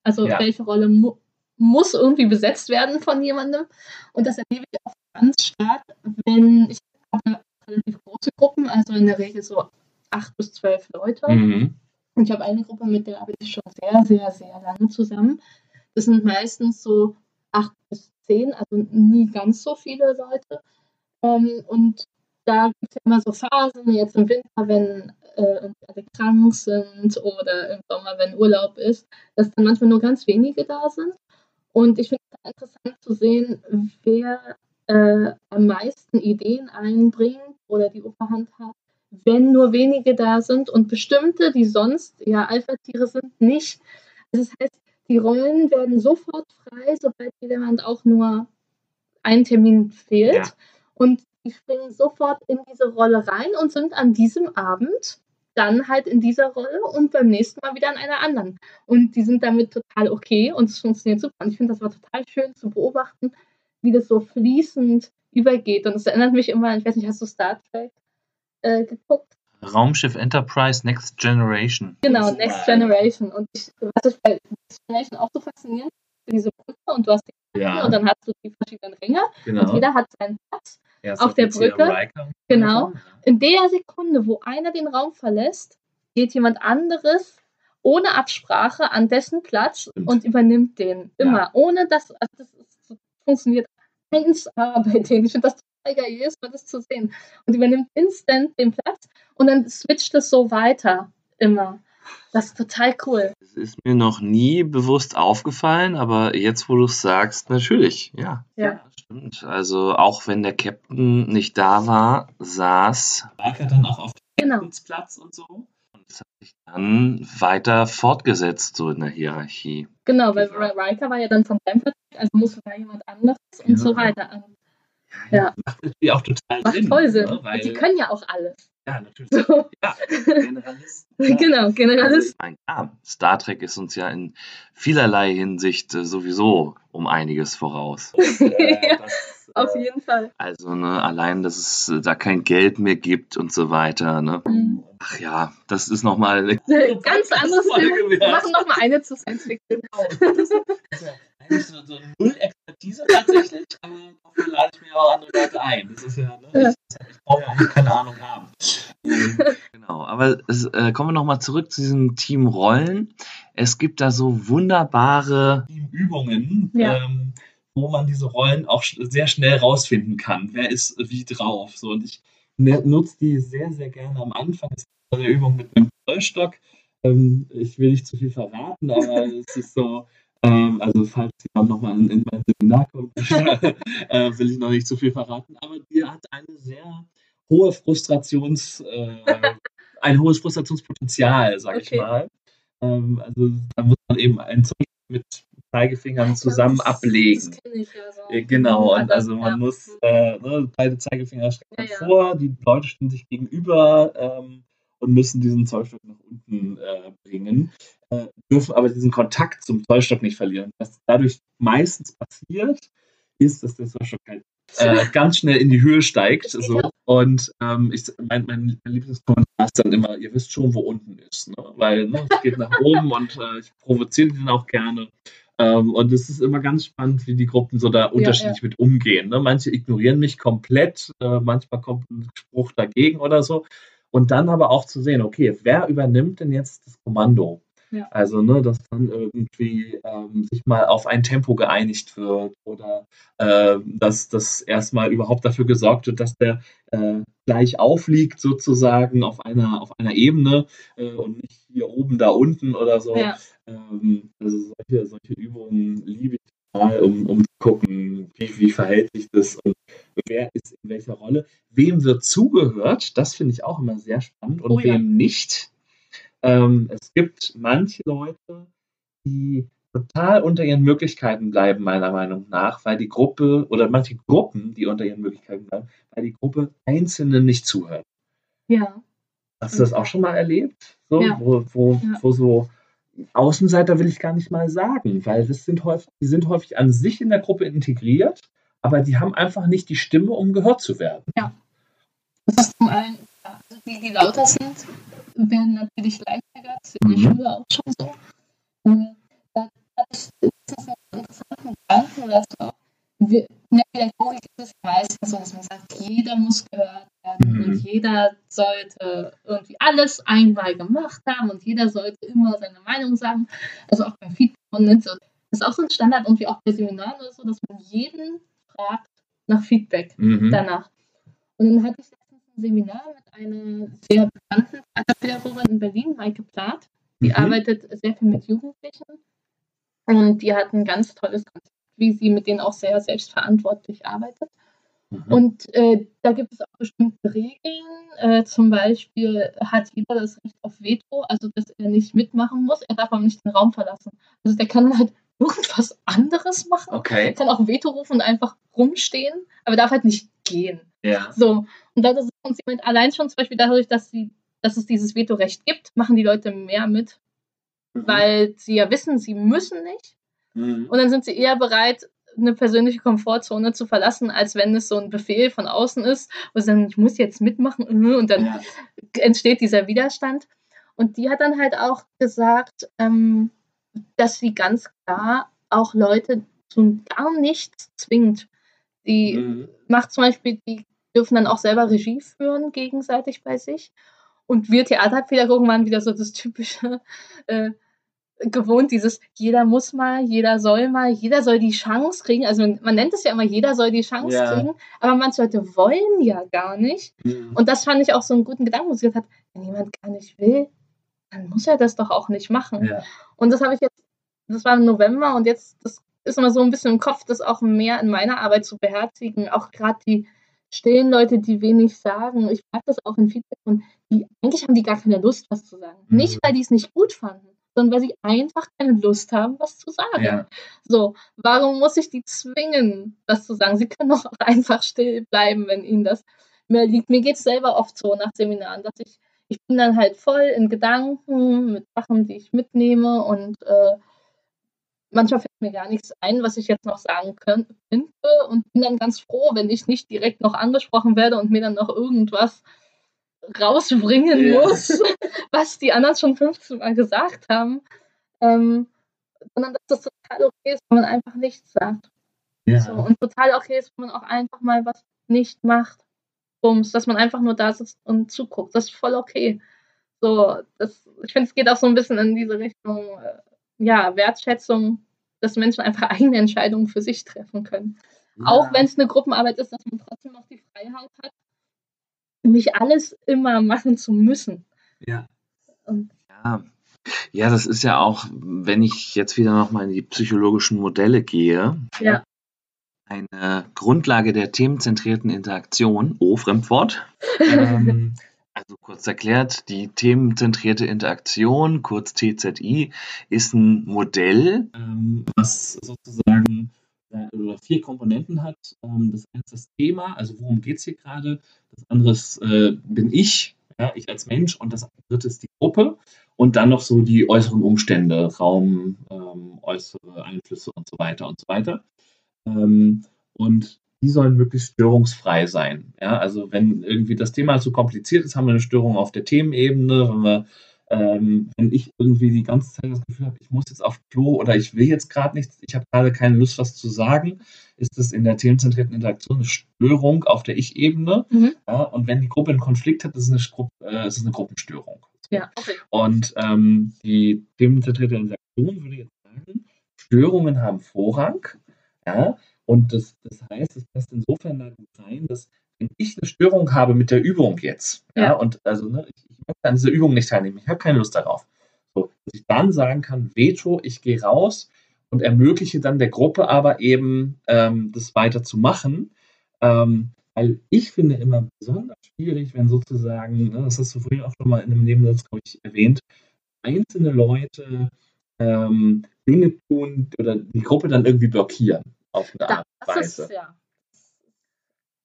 Also ja. welche Rolle mu muss irgendwie besetzt werden von jemandem. Und das erlebe ich auch ganz stark, wenn ich habe relativ große Gruppen, also in der Regel so acht bis zwölf Leute. Mhm. Und ich habe eine Gruppe, mit der arbeite ich schon sehr, sehr, sehr lange zusammen. Das sind meistens so acht bis zehn, also nie ganz so viele Leute. Ähm, und da gibt es ja immer so Phasen, jetzt im Winter, wenn äh, alle krank sind oder im Sommer, wenn Urlaub ist, dass dann manchmal nur ganz wenige da sind. Und ich finde es interessant zu sehen, wer äh, am meisten Ideen einbringt oder die Oberhand hat, wenn nur wenige da sind und bestimmte, die sonst ja Alpha-Tiere sind, nicht. Das heißt, die Rollen werden sofort frei, sobald jemand auch nur ein Termin fehlt. Ja. Und die springen sofort in diese Rolle rein und sind an diesem Abend dann halt in dieser Rolle und beim nächsten Mal wieder an einer anderen. Und die sind damit total okay und es funktioniert super. Und ich finde, das war total schön zu beobachten, wie das so fließend übergeht. Und es erinnert mich immer, ich weiß nicht, hast du Star Trek äh, geguckt? Raumschiff Enterprise Next Generation. Genau, Next Generation. Und ich, was ich bei Next Generation auch so faszinierend diese Brücke und du hast die ja. und dann hast du die verschiedenen Ringe genau. und jeder hat seinen Platz auf der Brücke. Genau. In der Sekunde, wo einer den Raum verlässt, geht jemand anderes ohne Absprache an dessen Platz Stimmt. und übernimmt den immer, ja. ohne dass also das, ist, das funktioniert 1A bei denen. Ich finde das total geil, jedes Mal das zu sehen. Und übernimmt instant den Platz und dann switcht es so weiter immer. Das ist total cool. Das ist mir noch nie bewusst aufgefallen, aber jetzt, wo du es sagst, natürlich, ja. Ja. Stimmt. Also auch wenn der Captain nicht da war, saß Riker dann auch auf dem genau. Platz und so. Es hat sich dann weiter fortgesetzt, so in der Hierarchie. Genau, weil Riker war ja dann vom Tempel, also musste da jemand anderes und so weiter an. Ja. Macht natürlich auch total Macht Sinn. Voll Sinn. Ne? Weil, die können ja auch alles. Ja, natürlich. So. Ja, Generalist. Genau, Generalist. Also, ja, Star Trek ist uns ja in vielerlei Hinsicht äh, sowieso um einiges voraus. Und, äh, ja, das, auf jeden Fall. Also, ne, allein, dass es da kein Geld mehr gibt und so weiter. Ne? Mhm. Ach ja, das ist nochmal eine ganz anderes Thema. Wir machen nochmal eine zu Science Fiction. Genau. Das ist ja eigentlich so, so null Expertise tatsächlich, aber dafür lade ich mir auch andere Leute ein. Das ist ja, ne? Ja. Ich, ich brauche ja eigentlich keine Ahnung haben. genau, aber es, äh, kommen wir nochmal zurück zu diesen Teamrollen. Es gibt da so wunderbare Teamübungen. Ja. Ähm, wo man diese Rollen auch sehr schnell rausfinden kann. Wer ist wie drauf? So, und ich ne, nutze die sehr, sehr gerne am Anfang der Übung mit einem Zollstock. Ähm, ich will nicht zu viel verraten, aber es ist so, ähm, also falls jemand nochmal in, in mein Seminar kommt, äh, will ich noch nicht zu viel verraten, aber die hat eine sehr hohe Frustrations, äh, ein hohes Frustrationspotenzial, sage okay. ich mal. Ähm, also da muss man eben ein Zeug mit Zeigefingern zusammen ablegen. Das ich ja so. Genau, und also man muss äh, ne, beide Zeigefinger strecken ja, vor, die Leute stehen sich gegenüber ähm, und müssen diesen Zollstock nach unten äh, bringen, äh, dürfen aber diesen Kontakt zum Zollstock nicht verlieren. Was dadurch meistens passiert, ist, dass der Zollstock halt äh, ganz schnell in die Höhe steigt. So. Und ähm, ich, mein, mein, Lieblingskommentar ist dann immer, ihr wisst schon, wo unten ist. Ne? Weil ne, es geht nach oben und äh, ich provoziere den auch gerne. Ähm, und es ist immer ganz spannend, wie die Gruppen so da unterschiedlich ja, ja. mit umgehen. Ne? Manche ignorieren mich komplett, äh, manchmal kommt ein Spruch dagegen oder so. Und dann aber auch zu sehen, okay, wer übernimmt denn jetzt das Kommando? Ja. Also, ne, dass dann irgendwie ähm, sich mal auf ein Tempo geeinigt wird oder äh, dass das erstmal überhaupt dafür gesorgt wird, dass der äh, gleich aufliegt sozusagen auf einer, auf einer Ebene äh, und nicht hier oben, da unten oder so. Ja. Ähm, also solche, solche Übungen liebe ich total, um, um zu gucken, wie, wie verhält sich das und wer ist in welcher Rolle. Wem wird zugehört, das finde ich auch immer sehr spannend und oh, ja. wem nicht. Ähm, es gibt manche Leute, die total unter ihren Möglichkeiten bleiben, meiner Meinung nach, weil die Gruppe oder manche Gruppen, die unter ihren Möglichkeiten bleiben, weil die Gruppe Einzelnen nicht zuhört. Ja. Hast du das auch schon mal erlebt? So, ja. Wo, wo, ja. wo so Außenseiter will ich gar nicht mal sagen, weil das sind häufig, die sind häufig an sich in der Gruppe integriert, aber die haben einfach nicht die Stimme, um gehört zu werden. Ja. Das ist zum einen, also die, die lauter sind, werden natürlich leichter gehört. Das ist in der mhm. Schule auch schon so. Ähm, da hat es einen interessanten Gedanken, dass auch in der Pädagogik ist es meistens so, dass man sagt, jeder muss gehört werden mhm. und jeder sollte irgendwie alles einmal gemacht haben und jeder sollte immer seine Meinung sagen. Also auch beim Feedback und so. Das ist auch so ein Standard, irgendwie auch bei Seminaren oder so, dass man jeden fragt nach Feedback mhm. danach. Und dann hatte ich ein Seminar mit einer sehr bekannten Theaterpädagogin in Berlin, Maike Plath. Die mhm. arbeitet sehr viel mit Jugendlichen und die hat ein ganz tolles Konzept, wie sie mit denen auch sehr selbstverantwortlich arbeitet. Mhm. Und äh, da gibt es auch bestimmte Regeln. Äh, zum Beispiel hat jeder das Recht auf Veto, also dass er nicht mitmachen muss. Er darf aber nicht den Raum verlassen. Also der kann halt irgendwas anderes machen. Okay. Er kann auch Veto rufen und einfach rumstehen, aber darf halt nicht gehen. Ja. So. Und das ist uns jemand allein schon zum Beispiel dadurch, dass, sie, dass es dieses Vetorecht gibt, machen die Leute mehr mit. Mhm. Weil sie ja wissen, sie müssen nicht. Mhm. Und dann sind sie eher bereit, eine persönliche Komfortzone zu verlassen, als wenn es so ein Befehl von außen ist, wo sie sagen, ich muss jetzt mitmachen äh, und dann ja. entsteht dieser Widerstand. Und die hat dann halt auch gesagt, ähm, dass sie ganz klar auch Leute zu gar nichts zwingt. Die mhm. macht zum Beispiel, die dürfen dann auch selber Regie führen gegenseitig bei sich. Und wir Theaterpädagogen waren wieder so das typische äh, gewohnt, dieses jeder muss mal, jeder soll mal, jeder soll die Chance kriegen. Also man, man nennt es ja immer, jeder soll die Chance ja. kriegen, aber manche Leute wollen ja gar nicht. Mhm. Und das fand ich auch so einen guten Gedanken, wo sie gesagt hat, wenn jemand gar nicht will, dann muss er das doch auch nicht machen. Ja. Und das habe ich jetzt, das war im November und jetzt, das ist immer so ein bisschen im Kopf, das auch mehr in meiner Arbeit zu beherzigen. Auch gerade die stillen Leute, die wenig sagen. Ich mag das auch in Feedback und die, eigentlich haben die gar keine Lust, was zu sagen. Mhm. Nicht, weil die es nicht gut fanden, sondern weil sie einfach keine Lust haben, was zu sagen. Ja. So, warum muss ich die zwingen, was zu sagen? Sie können doch auch einfach still bleiben, wenn ihnen das mehr liegt. Mir geht es selber oft so nach Seminaren, dass ich, ich bin dann halt voll in Gedanken mit Sachen, die ich mitnehme und äh, manchmal fällt mir gar nichts ein, was ich jetzt noch sagen könnte und bin dann ganz froh, wenn ich nicht direkt noch angesprochen werde und mir dann noch irgendwas rausbringen ja. muss, was die anderen schon 15 Mal gesagt haben, ähm, sondern dass das total okay ist, wenn man einfach nichts sagt. Ja. So, und total okay ist, wenn man auch einfach mal was nicht macht. Bums, dass man einfach nur da sitzt und zuguckt. Das ist voll okay. So, das, ich finde, es geht auch so ein bisschen in diese Richtung, äh, ja, Wertschätzung, dass Menschen einfach eigene Entscheidungen für sich treffen können. Ja. Auch wenn es eine Gruppenarbeit ist, dass man trotzdem noch die Freiheit hat, nicht alles immer machen zu müssen. Ja. Und ja. Ja, das ist ja auch, wenn ich jetzt wieder nochmal in die psychologischen Modelle gehe, ja. eine Grundlage der themenzentrierten Interaktion, oh, Fremdwort. ähm, also kurz erklärt, die themenzentrierte Interaktion, kurz TZI, ist ein Modell, ähm, was sozusagen oder vier Komponenten hat. Ähm, das eine ist das Thema, also worum geht es hier gerade. Das andere ist, äh, bin ich, ja, ich als Mensch. Und das dritte ist die Gruppe. Und dann noch so die äußeren Umstände, Raum, ähm, äußere Einflüsse und so weiter und so weiter. Ähm, und die sollen möglichst störungsfrei sein. Ja, also wenn irgendwie das Thema zu kompliziert ist, haben wir eine Störung auf der Themenebene. Wenn wir ähm, wenn ich irgendwie die ganze Zeit das Gefühl habe, ich muss jetzt auf Klo oder ich will jetzt gerade nichts, ich habe gerade keine Lust, was zu sagen, ist das in der themenzentrierten Interaktion eine Störung auf der Ich-Ebene. Mhm. Ja, und wenn die Gruppe einen Konflikt hat, ist es eine, äh, ist eine Gruppenstörung. Ja, okay. Und ähm, die themenzentrierte Interaktion würde jetzt sagen, Störungen haben Vorrang. Ja, und das, das heißt, es passt insofern da gut rein, dass wenn ich eine Störung habe mit der Übung jetzt, ja, ja. und also ne, ich, ich möchte an dieser Übung nicht teilnehmen, ich habe keine Lust darauf, so, dass ich dann sagen kann, Veto, ich gehe raus und ermögliche dann der Gruppe aber eben ähm, das weiter zu machen, ähm, weil ich finde immer besonders schwierig, wenn sozusagen, ne, das hast du vorhin auch schon mal in einem Nebensatz, glaube ich, erwähnt, einzelne Leute ähm, Dinge tun oder die Gruppe dann irgendwie blockieren auf eine Art und Weise. Ist, ja.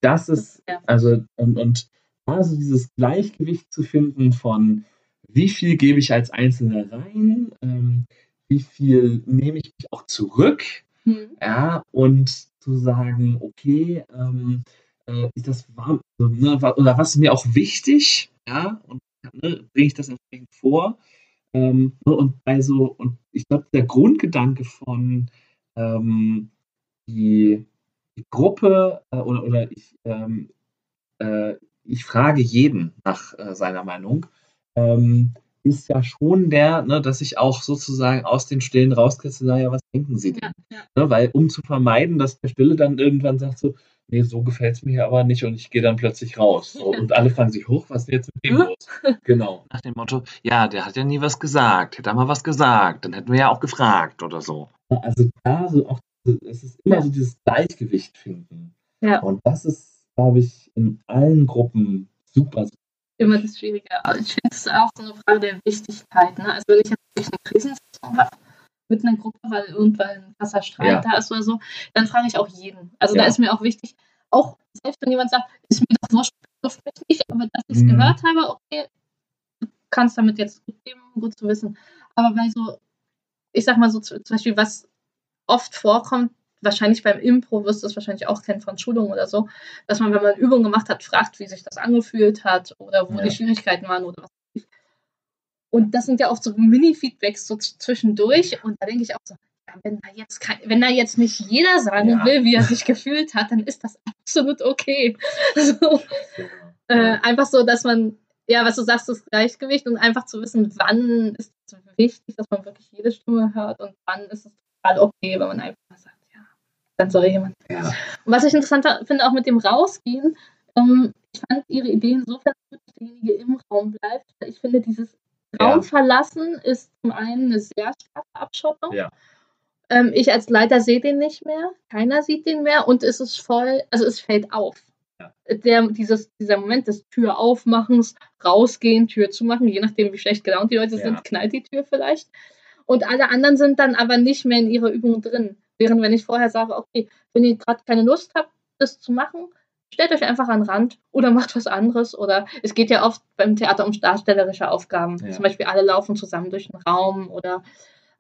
Das ist, also, und, und also dieses Gleichgewicht zu finden von, wie viel gebe ich als Einzelner rein, ähm, wie viel nehme ich mich auch zurück, mhm. ja, und zu sagen, okay, ähm, äh, das war, ne, oder was ist mir auch wichtig, ja, und ne, bringe ich das entsprechend vor. Ähm, ne, und also, und ich glaube, der Grundgedanke von ähm, die die Gruppe äh, oder, oder ich, ähm, äh, ich frage jeden nach äh, seiner Meinung, ähm, ist ja schon der, ne, dass ich auch sozusagen aus den Stillen rauskriege, naja, was denken Sie denn? Ja, ja. Ne, weil um zu vermeiden, dass der Stille dann irgendwann sagt so, nee, so gefällt es mir aber nicht und ich gehe dann plötzlich raus. So, und alle fragen sich, hoch, was ist jetzt mit dem los? Genau. Nach dem Motto, ja, der hat ja nie was gesagt. Hätte er mal was gesagt, dann hätten wir ja auch gefragt oder so. Also da so auch, es ist immer so dieses Gleichgewicht finden. Ja. Und das ist, glaube ich, in allen Gruppen super. Immer das Schwierige. Ich finde es auch so eine Frage der Wichtigkeit. Ne? Also wenn ich jetzt wirklich eine Krisensituation habe, mit einer Gruppe, weil irgendwann ein krasser Streit ja. da ist oder so, dann frage ich auch jeden. Also ja. da ist mir auch wichtig, auch selbst wenn jemand sagt, ist mir doch wurscht, mich nicht, aber dass ich es mhm. gehört habe, okay, du kannst damit jetzt gut leben, gut zu wissen. Aber bei so, ich sag mal so zum Beispiel, was oft vorkommt, wahrscheinlich beim Impro wirst du es wahrscheinlich auch kennen von Schulungen oder so, dass man, wenn man Übungen gemacht hat, fragt, wie sich das angefühlt hat oder wo ja. die Schwierigkeiten waren oder was und das sind ja oft so Mini-Feedbacks so zwischendurch. Und da denke ich auch so, ja, wenn, da jetzt kein, wenn da jetzt nicht jeder sagen ja. will, wie er sich gefühlt hat, dann ist das absolut okay. So, äh, einfach so, dass man, ja, was du sagst, das Gleichgewicht und einfach zu wissen, wann ist es wichtig, dass man wirklich jede Stimme hört und wann ist es total okay, wenn man einfach sagt, ja, dann soll jemand. Ja. Und was ich interessant finde, auch mit dem Rausgehen, ähm, ich fand ihre Idee insofern gut, dass derjenige im Raum bleibt. Ich finde dieses Raum ja. verlassen ist zum einen eine sehr starke Abschottung. Ja. Ähm, ich als Leiter sehe den nicht mehr, keiner sieht den mehr und es ist voll, also es fällt auf. Ja. Der, dieses, dieser Moment des Tür aufmachens, rausgehen, Tür zumachen, je nachdem, wie schlecht gelaunt die Leute sind, knallt die Tür vielleicht. Und alle anderen sind dann aber nicht mehr in ihrer Übung drin. Während wenn ich vorher sage, okay, wenn ihr gerade keine Lust habt, das zu machen, stellt euch einfach an den Rand oder macht was anderes. Oder es geht ja oft beim Theater um darstellerische Aufgaben. Ja. Zum Beispiel alle laufen zusammen durch den Raum oder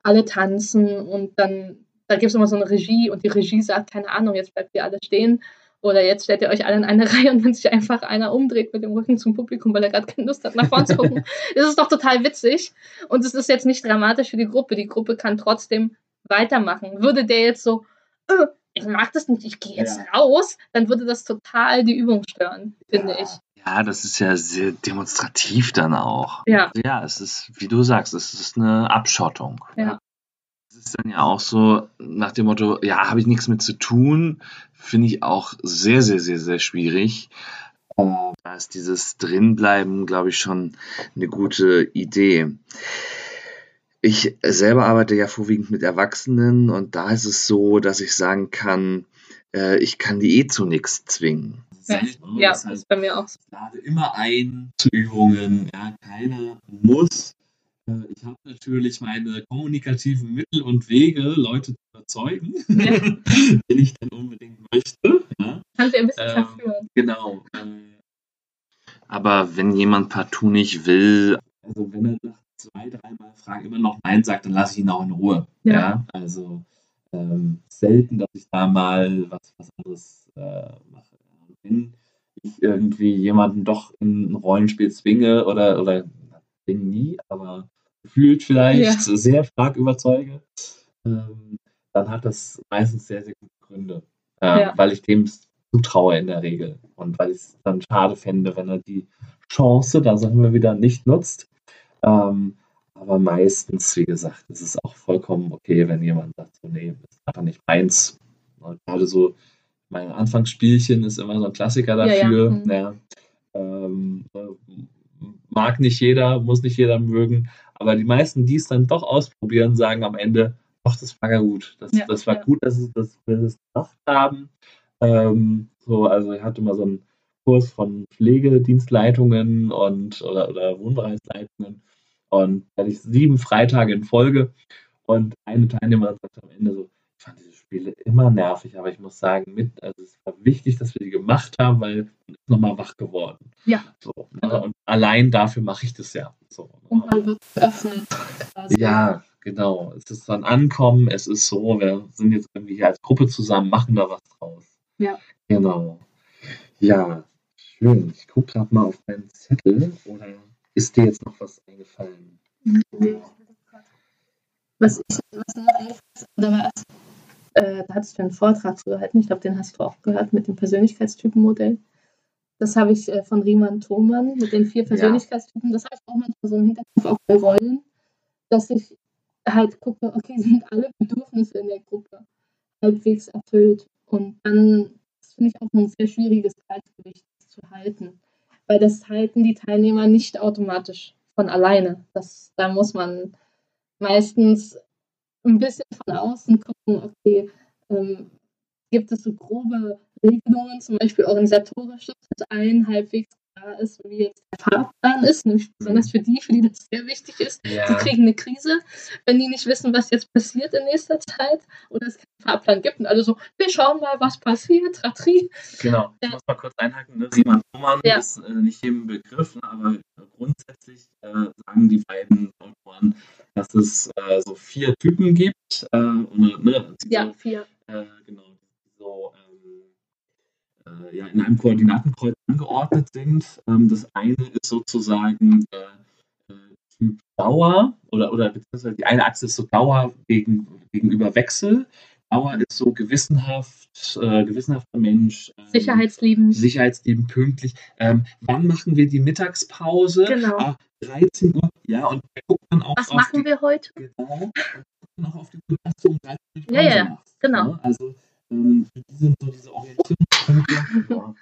alle tanzen und dann da gibt es immer so eine Regie und die Regie sagt, keine Ahnung, jetzt bleibt ihr alle stehen oder jetzt stellt ihr euch alle in eine Reihe und wenn sich einfach einer umdreht mit dem Rücken zum Publikum, weil er gerade keine Lust hat, nach vorne zu gucken. das ist doch total witzig und es ist jetzt nicht dramatisch für die Gruppe. Die Gruppe kann trotzdem weitermachen. Würde der jetzt so, äh, ich mag das nicht, ich gehe jetzt ja. raus, dann würde das total die Übung stören, finde ja. ich. Ja, das ist ja sehr demonstrativ dann auch. Ja. Ja, es ist, wie du sagst, es ist eine Abschottung. Ja. Es ist dann ja auch so nach dem Motto, ja, habe ich nichts mit zu tun, finde ich auch sehr, sehr, sehr, sehr schwierig. Da ist dieses Drinbleiben, glaube ich, schon eine gute Idee. Ich selber arbeite ja vorwiegend mit Erwachsenen und da ist es so, dass ich sagen kann, äh, ich kann die eh zu nichts zwingen. Ja, ja das heißt, ist bei mir auch so. Ich lade immer ein zu Übungen. Ja, keiner muss. Äh, ich habe natürlich meine kommunikativen Mittel und Wege, Leute zu überzeugen, ja. wenn ich dann unbedingt möchte. Ja. Kannst du ein bisschen ähm, verführen. Genau. Aber wenn jemand partout nicht will, also wenn er nach zwei, dreimal fragen, immer noch Nein sagt, dann lasse ich ihn auch in Ruhe. Ja. ja? Also ähm, selten, dass ich da mal was, was anderes äh, mache. Wenn ich irgendwie jemanden doch in ein Rollenspiel zwinge oder, oder zwinge nie, aber gefühlt vielleicht ja. sehr stark überzeuge, ähm, dann hat das meistens sehr, sehr gute Gründe. Äh, ja. Weil ich dem zutraue in der Regel. Und weil ich es dann schade fände, wenn er die Chance, da sagen wir wieder, nicht nutzt, ähm, aber meistens, wie gesagt, ist es auch vollkommen okay, wenn jemand sagt, so, nee, das ist einfach nicht meins. Und gerade so, mein Anfangsspielchen ist immer so ein Klassiker dafür. Ja, ja. Mhm. ja ähm, mag nicht jeder, muss nicht jeder mögen, aber die meisten, die es dann doch ausprobieren, sagen am Ende, ach, das war ja gut. Das, ja, das war gut, dass, es, dass wir das gemacht haben. Ähm, so, also ich hatte mal so einen Kurs von Pflegedienstleitungen und oder, oder Wohnbereichsleitungen und da hatte ich sieben Freitage in Folge. Und eine Teilnehmerin sagte am Ende so, fand diese Spiele immer nervig, aber ich muss sagen, mit, also es war wichtig, dass wir die gemacht haben, weil man ist nochmal wach geworden. Ja. So, ne? Und allein dafür mache ich das ja. So, ne? und man wird geöffnet. Quasi. Ja, genau. Es ist dann Ankommen, es ist so, wir sind jetzt irgendwie hier als Gruppe zusammen, machen da was draus. Ja. Genau. Ja, schön. Ich gucke gerade mal auf meinen Zettel oder ist dir jetzt noch was eingefallen? Was, ich, was mir eingefallen ist, oder was, äh, da hattest du einen Vortrag zu gehalten, ich glaube, den hast du auch gehört mit dem Persönlichkeitstypenmodell. Das habe ich äh, von Riemann Thomann mit den vier Persönlichkeitstypen. Ja. Das habe ich auch manchmal so im Hinterkopf auch bei Rollen, dass ich halt gucke, okay, sind alle Bedürfnisse in der Gruppe halbwegs erfüllt. Und dann finde ich auch ein sehr schwieriges Gleichgewicht zu halten, weil das halten die Teilnehmer nicht automatisch von alleine. Das, da muss man meistens ein bisschen von außen gucken, okay, ähm, gibt es so grobe Regelungen, zum Beispiel organisatorische, allen halbwegs klar ist, wie jetzt der Fahrplan ist, nämlich besonders für die, für die das sehr wichtig ist. Ja. Die kriegen eine Krise, wenn die nicht wissen, was jetzt passiert in nächster Zeit oder es keinen Fahrplan gibt. Und alle so, wir schauen mal, was passiert, Ratri. Genau, ich muss mal kurz einhaken. Ne? Simon Thomann ja. ist äh, nicht jedem Begriff, ne? aber grundsätzlich äh, sagen die beiden Autoren, dass es äh, so vier Typen gibt. Äh, und, ne? Ja, vier. Äh, genau, so äh, ja, in einem Koordinatenkreuz angeordnet sind. Ähm, das eine ist sozusagen der äh, Typ Dauer oder, oder beziehungsweise die eine Achse ist so Dauer gegen, gegenüber Wechsel. Dauer ist so gewissenhaft, äh, gewissenhafter Mensch. Ähm, Sicherheitsliebend. Sicherheitsliebend, pünktlich. Ähm, wann machen wir die Mittagspause? Genau. Ah, 13 Uhr, ja, und da guckt man auch Was machen die, wir heute? Genau. Auch auf die Uhr, dass du um 13 Uhr Ja, ja, genau. Ne? Also, ähm, die sind so diese Orientierungspunkte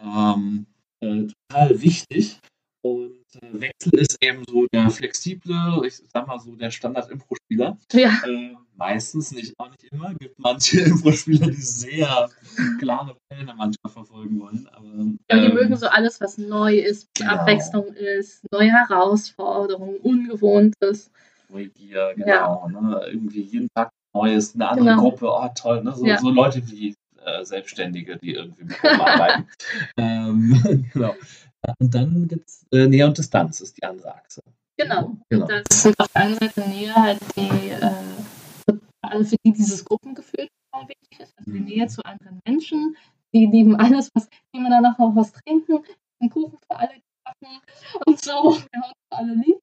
ähm, äh, total wichtig. Und äh, Wechsel ist eben so der flexible, ich sag mal so der Standard-Impro-Spieler. Ja. Äh, meistens, nicht auch nicht immer. gibt manche Impro-Spieler, die sehr klare Pläne manchmal verfolgen wollen. Aber, ja, die ähm, mögen so alles, was neu ist, genau. Abwechslung ist, neue Herausforderungen, Ungewohntes. Neugier, genau. Ja. Ne? Irgendwie jeden Tag Neues, eine andere genau. Gruppe, oh toll, ne? so, ja. so Leute wie äh, Selbstständige, die irgendwie mit arbeiten. ähm, genau. Und dann gibt es äh, Nähe und Distanz, ist die andere Achse. Genau. genau. Das ist auf der einen Seite Nähe halt die, äh, also für die dieses Gruppengefühl total wichtig ist, also die mhm. Nähe zu anderen Menschen. Die lieben alles, was, die man danach noch was trinken, einen Kuchen für alle backen und so. Wir haben alle lieb,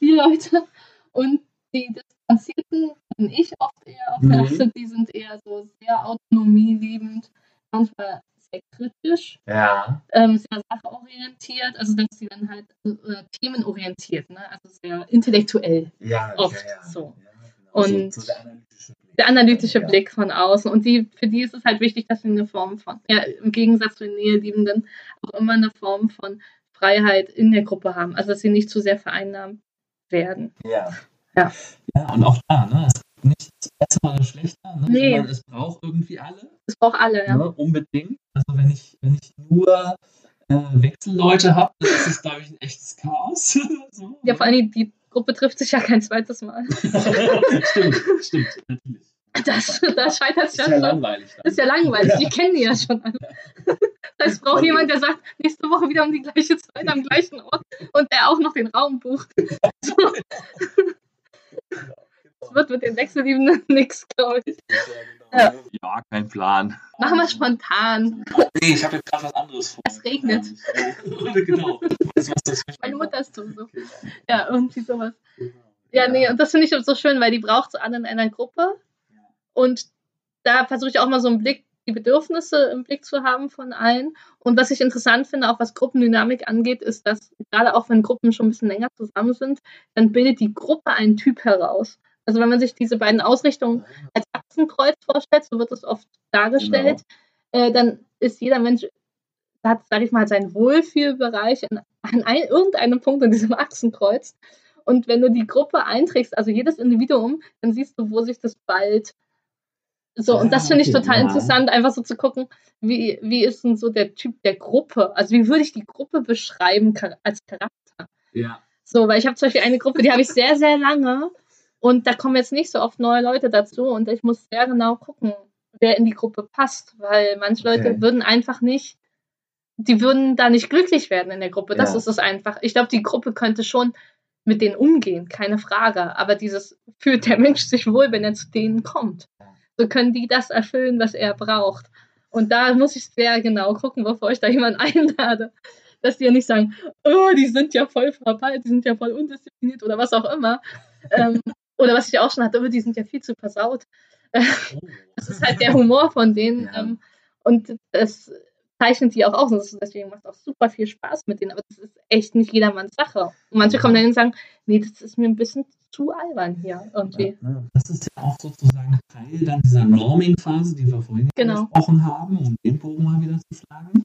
die Leute. Und die Distanzierten bin ich oft eher auf der Achse, die sind eher so sehr autonomieliebend, manchmal sehr kritisch, ja. ähm, sehr sachorientiert, also dass sie dann halt äh, themenorientiert, ne? also sehr intellektuell ja, oft ja, so. Genau. Und so, so der analytische Blick, der analytische Blick von außen. Und die, für die ist es halt wichtig, dass sie eine Form von, ja, im Gegensatz zu den Näheliebenden, auch immer eine Form von Freiheit in der Gruppe haben. Also dass sie nicht zu sehr vereinnahmt werden. Ja. Ja. Ja, und auch da, ne? Es gibt nichts besser oder schlechter, ne? Nee. Sondern es braucht irgendwie alle. Es braucht alle, ja. Ne? Unbedingt. Also wenn ich, wenn ich nur äh, Wechselleute habe, dann ist es, glaube ich, ein echtes Chaos. so, ja, vor allem die Gruppe trifft sich ja kein zweites Mal. stimmt, stimmt, natürlich. Das, das scheitert es ja schon. Ist ja langweilig. Dann. Ist ja langweilig. Ja. Die kennen die ja schon alle. Das heißt, braucht jemand, der sagt, nächste Woche wieder um die gleiche Zeit am gleichen Ort und der auch noch den Raum bucht. So. Es wird mit den Wechselliebenden nichts, glaube ich. Ja, genau. ja, kein Plan. Machen wir spontan. Nee, ich habe jetzt gerade was anderes vor. Es regnet. genau. Was Meine Mutter ist. Okay. Ja, irgendwie sowas. Genau. Ja, nee, und das finde ich so schön, weil die braucht so alle in einer Gruppe. Und da versuche ich auch mal so einen Blick, die Bedürfnisse im Blick zu haben von allen. Und was ich interessant finde, auch was Gruppendynamik angeht, ist, dass gerade auch wenn Gruppen schon ein bisschen länger zusammen sind, dann bildet die Gruppe einen Typ heraus. Also wenn man sich diese beiden Ausrichtungen als Achsenkreuz vorstellt, so wird es oft dargestellt, genau. äh, dann ist jeder Mensch, hat, sage ich mal, seinen Wohlfühlbereich an, an ein, irgendeinem Punkt in diesem Achsenkreuz. Und wenn du die Gruppe einträgst, also jedes Individuum, dann siehst du, wo sich das bald so, und das finde ich total ja. interessant, einfach so zu gucken, wie, wie ist denn so der Typ der Gruppe? Also, wie würde ich die Gruppe beschreiben als Charakter? Ja. So, weil ich habe zum Beispiel eine Gruppe, die habe ich sehr, sehr lange und da kommen jetzt nicht so oft neue Leute dazu und ich muss sehr genau gucken, wer in die Gruppe passt, weil manche okay. Leute würden einfach nicht, die würden da nicht glücklich werden in der Gruppe. Das ja. ist es einfach. Ich glaube, die Gruppe könnte schon mit denen umgehen, keine Frage. Aber dieses fühlt der Mensch sich wohl, wenn er zu denen kommt so können die das erfüllen, was er braucht. Und da muss ich sehr genau gucken, bevor ich da jemanden einlade, dass die ja nicht sagen, oh, die sind ja voll verpeilt, die sind ja voll undiszipliniert oder was auch immer. ähm, oder was ich auch schon hatte, oh, die sind ja viel zu versaut. Das ist halt der Humor von denen. Ja. Ähm, und das zeichnet die auch aus. Und deswegen macht es auch super viel Spaß mit denen. Aber das ist echt nicht jedermanns Sache. Und manche kommen dann und sagen, nee, das ist mir ein bisschen zu albern hier irgendwie. Ja, das ist ja auch sozusagen Teil dann dieser Norming-Phase, die wir vorhin genau. gesprochen haben, um den Bogen mal wieder zu schlagen.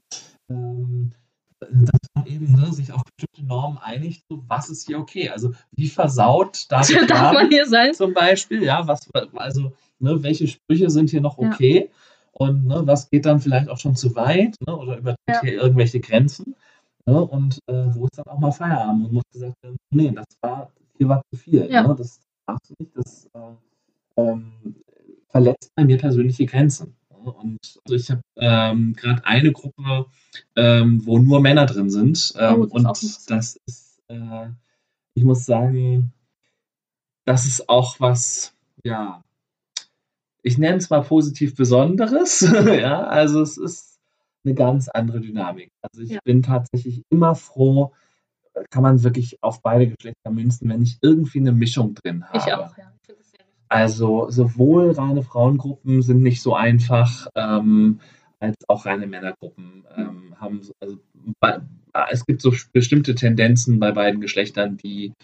Ähm, dass man eben ne, sich auf bestimmte Normen einigt, so was ist hier okay. Also wie versaut darf, darf man hier sein? Zum Beispiel, ja, was, also ne, welche Sprüche sind hier noch okay ja. Und ne, was geht dann vielleicht auch schon zu weit ne, oder übertritt ja. hier irgendwelche Grenzen. Ne, und äh, wo ist dann auch mal Feierabend und muss gesagt werden, nee, das war, hier war zu viel. Ja. Ne, das darfst du nicht, das äh, ähm, verletzt bei mir persönliche Grenzen. Und also ich habe ähm, gerade eine Gruppe, ähm, wo nur Männer drin sind. Ähm, oh, das und das ist, äh, ich muss sagen, das ist auch was, ja, ich nenne es mal positiv Besonderes. ja, also es ist eine ganz andere Dynamik. Also ich ja. bin tatsächlich immer froh, kann man wirklich auf beide Geschlechter münzen, wenn ich irgendwie eine Mischung drin habe. Ich auch, ja. Also sowohl reine Frauengruppen sind nicht so einfach, ähm, als auch reine Männergruppen ähm, haben. Also, bei, es gibt so bestimmte Tendenzen bei beiden Geschlechtern, die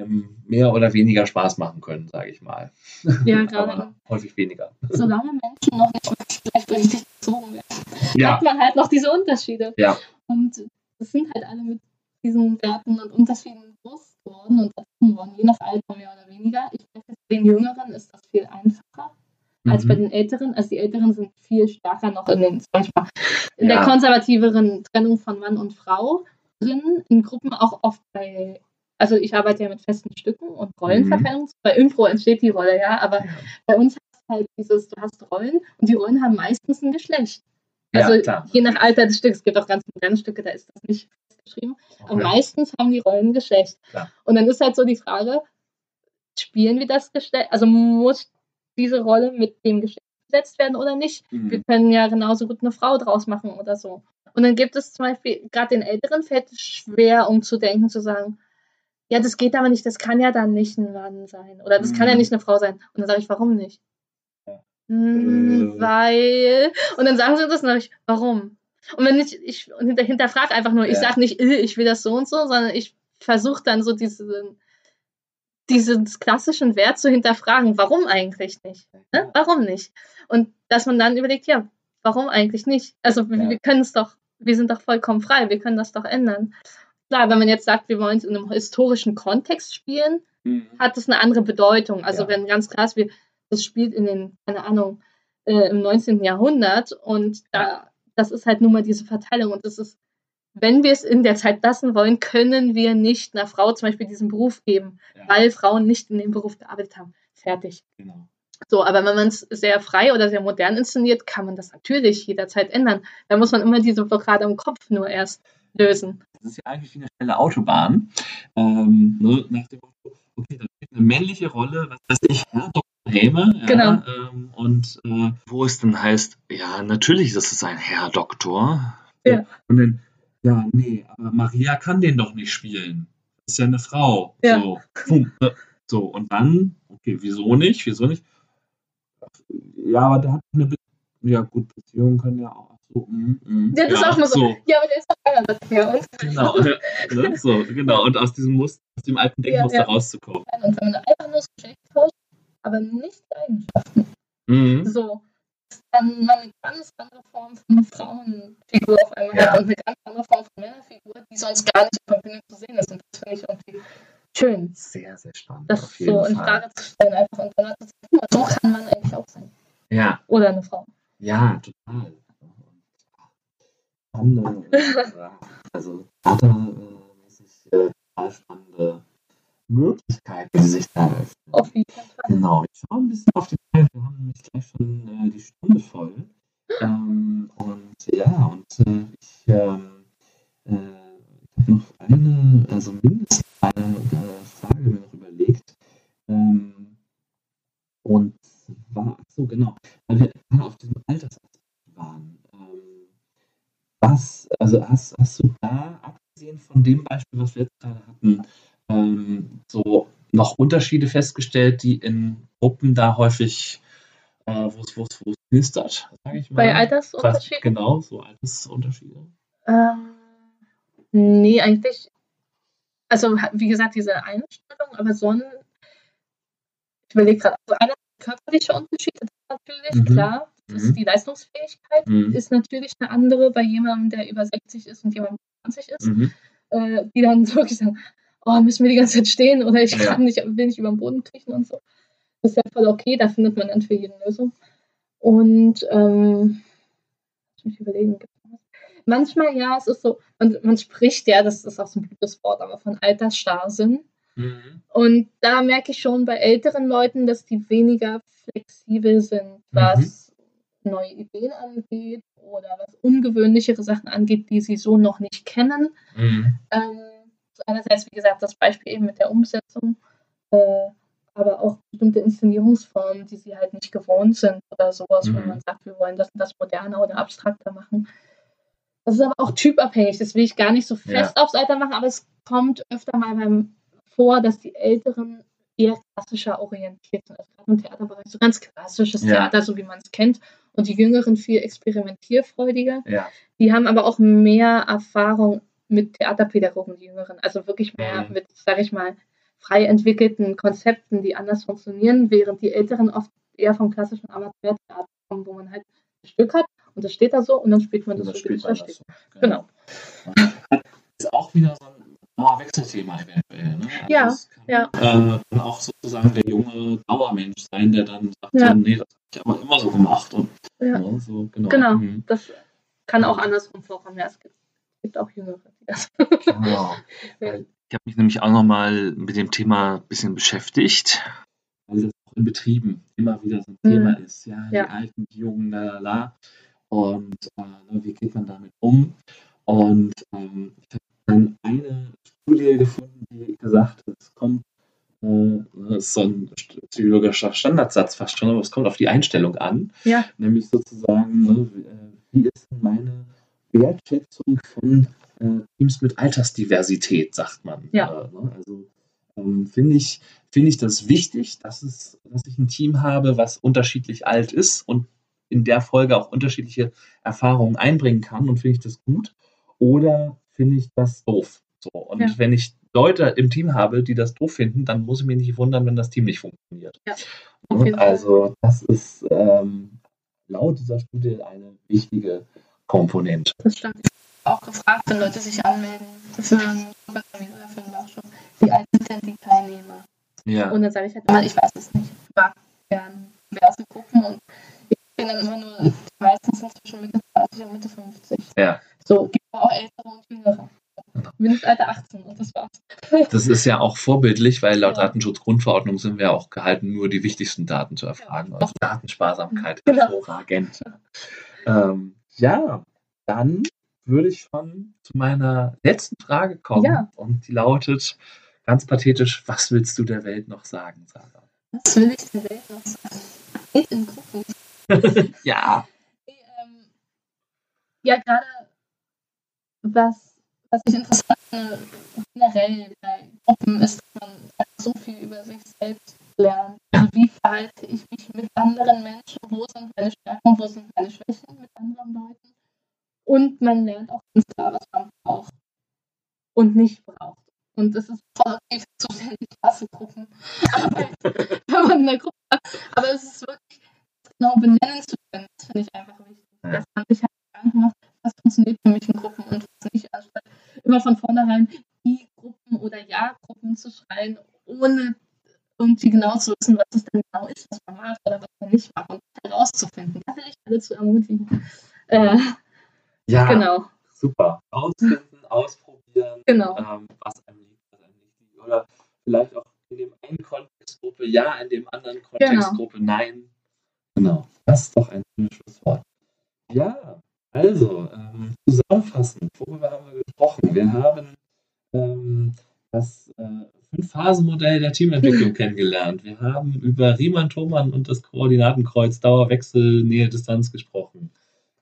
ähm, mehr oder weniger Spaß machen können, sage ich mal. Ja, gerade. häufig weniger. Solange Menschen noch nicht gleichberechtigt gezogen werden, ja. hat man halt noch diese Unterschiede. Ja. Und es sind halt alle mit diesen Werten und Unterschieden groß geworden und erzogen worden, je nach Alter mehr oder weniger. Ich denke, bei den Jüngeren ist das viel einfacher mhm. als bei den Älteren. Also die Älteren sind viel stärker noch in, den, in ja. der konservativeren Trennung von Mann und Frau drin, in Gruppen auch oft bei also ich arbeite ja mit festen Stücken und Rollenverteilung. Mhm. Bei Impro entsteht die Rolle, ja, aber ja. bei uns hast du halt dieses, du hast Rollen und die Rollen haben meistens ein Geschlecht. Also ja, je nach Alter des Stücks, es gibt auch ganz moderne Stücke, da ist das nicht festgeschrieben. Okay. Aber meistens haben die Rollen Geschlecht. Klar. Und dann ist halt so die Frage, spielen wir das Geschlecht, also muss diese Rolle mit dem Geschlecht besetzt werden oder nicht? Mhm. Wir können ja genauso gut eine Frau draus machen oder so. Und dann gibt es zum Beispiel, gerade den Älteren fällt es schwer, um zu denken, zu sagen, ja, das geht aber nicht, das kann ja dann nicht ein Mann sein. Oder das mhm. kann ja mhm. nicht eine Frau sein. Und dann sage ich, warum nicht? Hm, äh. Weil. Und dann sagen sie das und dann sage ich, warum? Und wenn ich, ich hinter, hinterfrage einfach nur, ja. ich sage nicht, äh, ich will das so und so, sondern ich versuche dann so diesen, diesen klassischen Wert zu hinterfragen, warum eigentlich nicht? Ne? Warum nicht? Und dass man dann überlegt, ja, warum eigentlich nicht? Also ja. wir können es doch, wir sind doch vollkommen frei, wir können das doch ändern klar, wenn man jetzt sagt, wir wollen es in einem historischen Kontext spielen, mhm. hat das eine andere Bedeutung. Also ja. wenn ganz krass, wir, das spielt in den, keine Ahnung, äh, im 19. Jahrhundert und da, das ist halt nun mal diese Verteilung und das ist, wenn wir es in der Zeit lassen wollen, können wir nicht einer Frau zum Beispiel diesen Beruf geben, ja. weil Frauen nicht in dem Beruf gearbeitet haben. Fertig. Genau. So, aber wenn man es sehr frei oder sehr modern inszeniert, kann man das natürlich jederzeit ändern. Da muss man immer diese Blockade im Kopf nur erst lösen. Das ist ja eigentlich wie eine schnelle Autobahn. Ähm, ne, nach dem Motto, okay, da spielt eine männliche Rolle, was weiß ich, Herr Dr. Häme. Ja, genau. Ähm, und äh, wo es dann heißt, ja, natürlich, das ist ein Herr Doktor. Ja. Und dann, ja, nee, aber Maria kann den doch nicht spielen. Das ist ja eine Frau. Ja. So, äh, so, und dann, okay, wieso nicht? Wieso nicht? Ja, aber da hat eine Be ja, gut, Beziehungen können ja auch so, mm, mm, ja, das ja, ist auch mal so. so. Ja, aber der ist doch keiner das mehr. Genau, ne, so, genau. Und aus diesem Muster, aus dem alten Denkmuster ja, ja. rauszukommen. Und wenn man einfach nur das Geschlecht tauscht, aber nicht die Eigenschaften. Mhm. So, dann mal eine ganz andere Form von Frauenfigur auf einmal ja. hat und eine ganz andere Form von Männerfigur, die sonst gar nicht in Verbindung zu sehen ist. Und das finde ich irgendwie schön. Sehr, sehr spannend. Das so in Frage zu stellen einfach und dann zu sagen, so kann man eigentlich auch sein. Ja. Oder eine Frau. Ja, total äh, also theatermäßig äh, total spannende Möglichkeiten, die sich da eröffnen. Auf jeden Fall. Genau, ich schaue ein bisschen auf die Zeit, wir haben nämlich gleich schon äh, die Stunde voll. Ähm, und ja, und äh, ich, ähm, äh, habe noch eine, also mindestens eine äh, Frage mir noch überlegt. Ähm, und zwar, so genau, weil wir auf diesem Altersaspekt waren. Was, also hast, hast du da, abgesehen von dem Beispiel, was wir jetzt gerade hatten, ähm, so noch Unterschiede festgestellt, die in Gruppen da häufig, äh, wo es knistert, sage ich mal. Bei Altersunterschieden? Genau, so Altersunterschiede. Ähm, nee, eigentlich. Also, wie gesagt, diese Einstellung, aber so ein. Ich überlege gerade, also einer körperliche Unterschiede natürlich, mhm. klar. Mhm. die Leistungsfähigkeit mhm. ist natürlich eine andere bei jemandem, der über 60 ist und jemandem 20 ist. Mhm. Äh, die dann wirklich sagen, oh, müssen wir die ganze Zeit stehen oder ich kann nicht, will nicht über den Boden kriechen und so. Das ist ja voll okay, da findet man dann für jeden Lösung. Und ähm, ich mich überlegen, manchmal ja, es ist so, man, man spricht ja, das ist auch so ein blödes Wort, aber von Altersstarrsinn. Mhm. Und da merke ich schon bei älteren Leuten, dass die weniger flexibel sind, was mhm. Neue Ideen angeht oder was ungewöhnlichere Sachen angeht, die sie so noch nicht kennen. Mhm. Ähm, einerseits, wie gesagt, das Beispiel eben mit der Umsetzung, äh, aber auch bestimmte Inszenierungsformen, die sie halt nicht gewohnt sind oder sowas, mhm. wo man sagt, wir wollen das und das moderner oder abstrakter machen. Das ist aber auch typabhängig, das will ich gar nicht so fest ja. aufs Alter machen, aber es kommt öfter mal beim vor, dass die Älteren eher klassischer orientiert sind. Also gerade im Theaterbereich so ganz klassisches ja. Theater, so wie man es kennt. Und die Jüngeren viel experimentierfreudiger. Ja. Die haben aber auch mehr Erfahrung mit Theaterpädagogen, die Jüngeren. Also wirklich mehr mhm. mit, sage ich mal, frei entwickelten Konzepten, die anders funktionieren, während die Älteren oft eher vom klassischen Amateurtheater kommen, wo man halt ein Stück hat und das steht da so und dann spielt man das, das so, wie es da steht. Genau. genau. Ist auch wieder so ein Wechselthema eventuell. Ne? Also ja, ja. Kann, äh, auch sozusagen der junge Dauermensch sein, der dann sagt, ja. nee, das habe ich aber immer so gemacht. Und, ja. ja so, genau, genau. Mhm. das kann auch andersrum vorkommen. Ja, es gibt, gibt auch Jüngere, die das. Genau. Ich habe mich nämlich auch nochmal mit dem Thema ein bisschen beschäftigt. Weil das auch in Betrieben immer wieder so ein mhm. Thema ist. Ja, die Alten, die Jungen, la, la. Und äh, ne, wie geht man damit um? Und ähm, ich habe dann eine Studie gefunden, die gesagt hat, es kommt, äh, das ist so ein psychologischer Standardsatz fast schon, aber es kommt auf die Einstellung an. Ja. Nämlich sozusagen, ne, wie ist meine Wertschätzung von äh, Teams mit Altersdiversität, sagt man. Ja. Äh, ne? Also ähm, finde ich, find ich das wichtig, dass, es, dass ich ein Team habe, was unterschiedlich alt ist und in der Folge auch unterschiedliche Erfahrungen einbringen kann und finde ich das gut. Oder finde ich das doof. So. Und ja. wenn ich Leute im Team habe, die das doof finden, dann muss ich mich nicht wundern, wenn das Team nicht funktioniert. Ja, also das ist ähm, laut dieser Studie eine wichtige Komponente. Das stimmt. Ich habe auch gefragt, wenn Leute sich anmelden für einen oder für einen Workshop, wie alt sind denn die Teilnehmer? Ja. Und dann sage ich halt immer, ich weiß es nicht. Ich mag gerne diverse Gruppen und ich bin dann immer nur, meistens sind zwischen Mitte 30 und Mitte 50. Ja. So, gibt auch ältere und jüngere. Mindestalter 18 und das war's. Das ist ja auch vorbildlich, weil laut ja. Datenschutzgrundverordnung sind wir auch gehalten, nur die wichtigsten Daten zu erfragen. Ja. Also Datensparsamkeit genau. hervorragend. Ähm, ja, dann würde ich schon zu meiner letzten Frage kommen. Ja. Und die lautet ganz pathetisch: Was willst du der Welt noch sagen, Sarah? Was will ich der Welt noch sagen? Geht in Gruppen. ja. Ähm, ja, gerade was, was ich interessant finde, generell bei Gruppen ist, dass man so viel über sich selbst lernt. Also wie verhalte ich mich mit anderen Menschen? Wo sind meine Stärken, wo sind meine Schwächen mit anderen Leuten? Und man lernt auch ganz klar, was man braucht und nicht braucht. Und das ist voll zuständig Klassegruppen. wenn man in der Gruppe hat. Aber es ist wirklich genau benennen zu können, das finde ich einfach wichtig. Dass man sich halt Gedanken macht, was funktioniert für mich in Gruppen und was nicht, anstatt immer von vornherein die Gruppen oder Ja-Gruppen zu schreien, ohne irgendwie genau zu wissen, was es denn genau ist, was man macht oder was man nicht macht und herauszufinden. Da will ich alle zu ermutigen. Äh, ja, genau. super. Ausfinden, ausprobieren, genau. ähm, was einem liegt, was einem nicht liegt. Oder vielleicht auch in dem einen Kontextgruppe ja, in dem anderen genau. Kontextgruppe genau. nein. Genau, das ist doch ein schönes Schlusswort. Ja, also, ähm, zusammenfassend, worüber haben wir gesprochen? Wir haben ähm, das äh, Fünf-Phasen-Modell der Teamentwicklung kennengelernt. Wir haben über Riemann-Thomann und das Koordinatenkreuz Dauerwechsel, Nähe, Distanz gesprochen.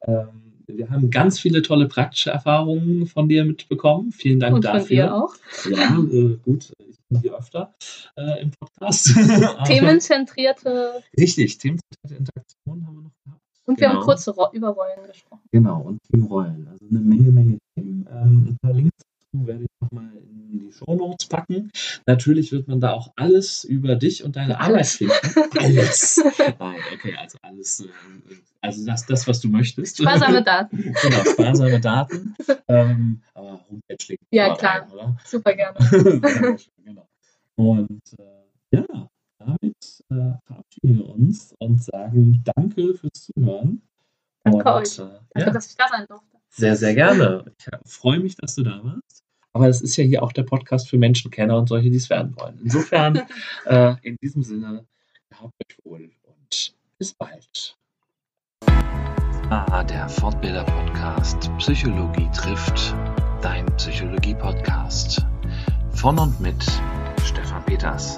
Ähm, wir haben ganz viele tolle praktische Erfahrungen von dir mitbekommen. Vielen Dank und dafür. Von dir auch. Ja, äh, gut, ich bin hier öfter äh, im Podcast. Themenzentrierte. Richtig, themenzentrierte Interaktion haben wir noch gehabt. Und wir genau. haben kurz über Rollen gesprochen. Genau, und Teamrollen. Also eine Menge, Menge Themen. Ähm, ein paar Links dazu werde ich nochmal in die Shownotes packen. Natürlich wird man da auch alles über dich und deine. Arbeit finden. Alles. Nein, okay, also alles. Äh, also das, das, was du möchtest. Sparsame Daten. genau, sparsame Daten. ähm, aber Homepage liegt Ja, klar. Rein? Super gerne. genau. Und äh, ja, damit äh, verabschieden wir uns und sagen Danke fürs Zuhören. Danke und, euch. Äh, Danke, ja. dass ich da sein durfte. Sehr, sehr gerne. Ich freue mich, dass du da warst. Aber es ist ja hier auch der Podcast für Menschenkenner und solche, die es werden wollen. Insofern, äh, in diesem Sinne, habt euch wohl und bis bald. Ah, der Fortbilder-Podcast Psychologie trifft, dein Psychologie-Podcast. Von und mit Stefan Peters.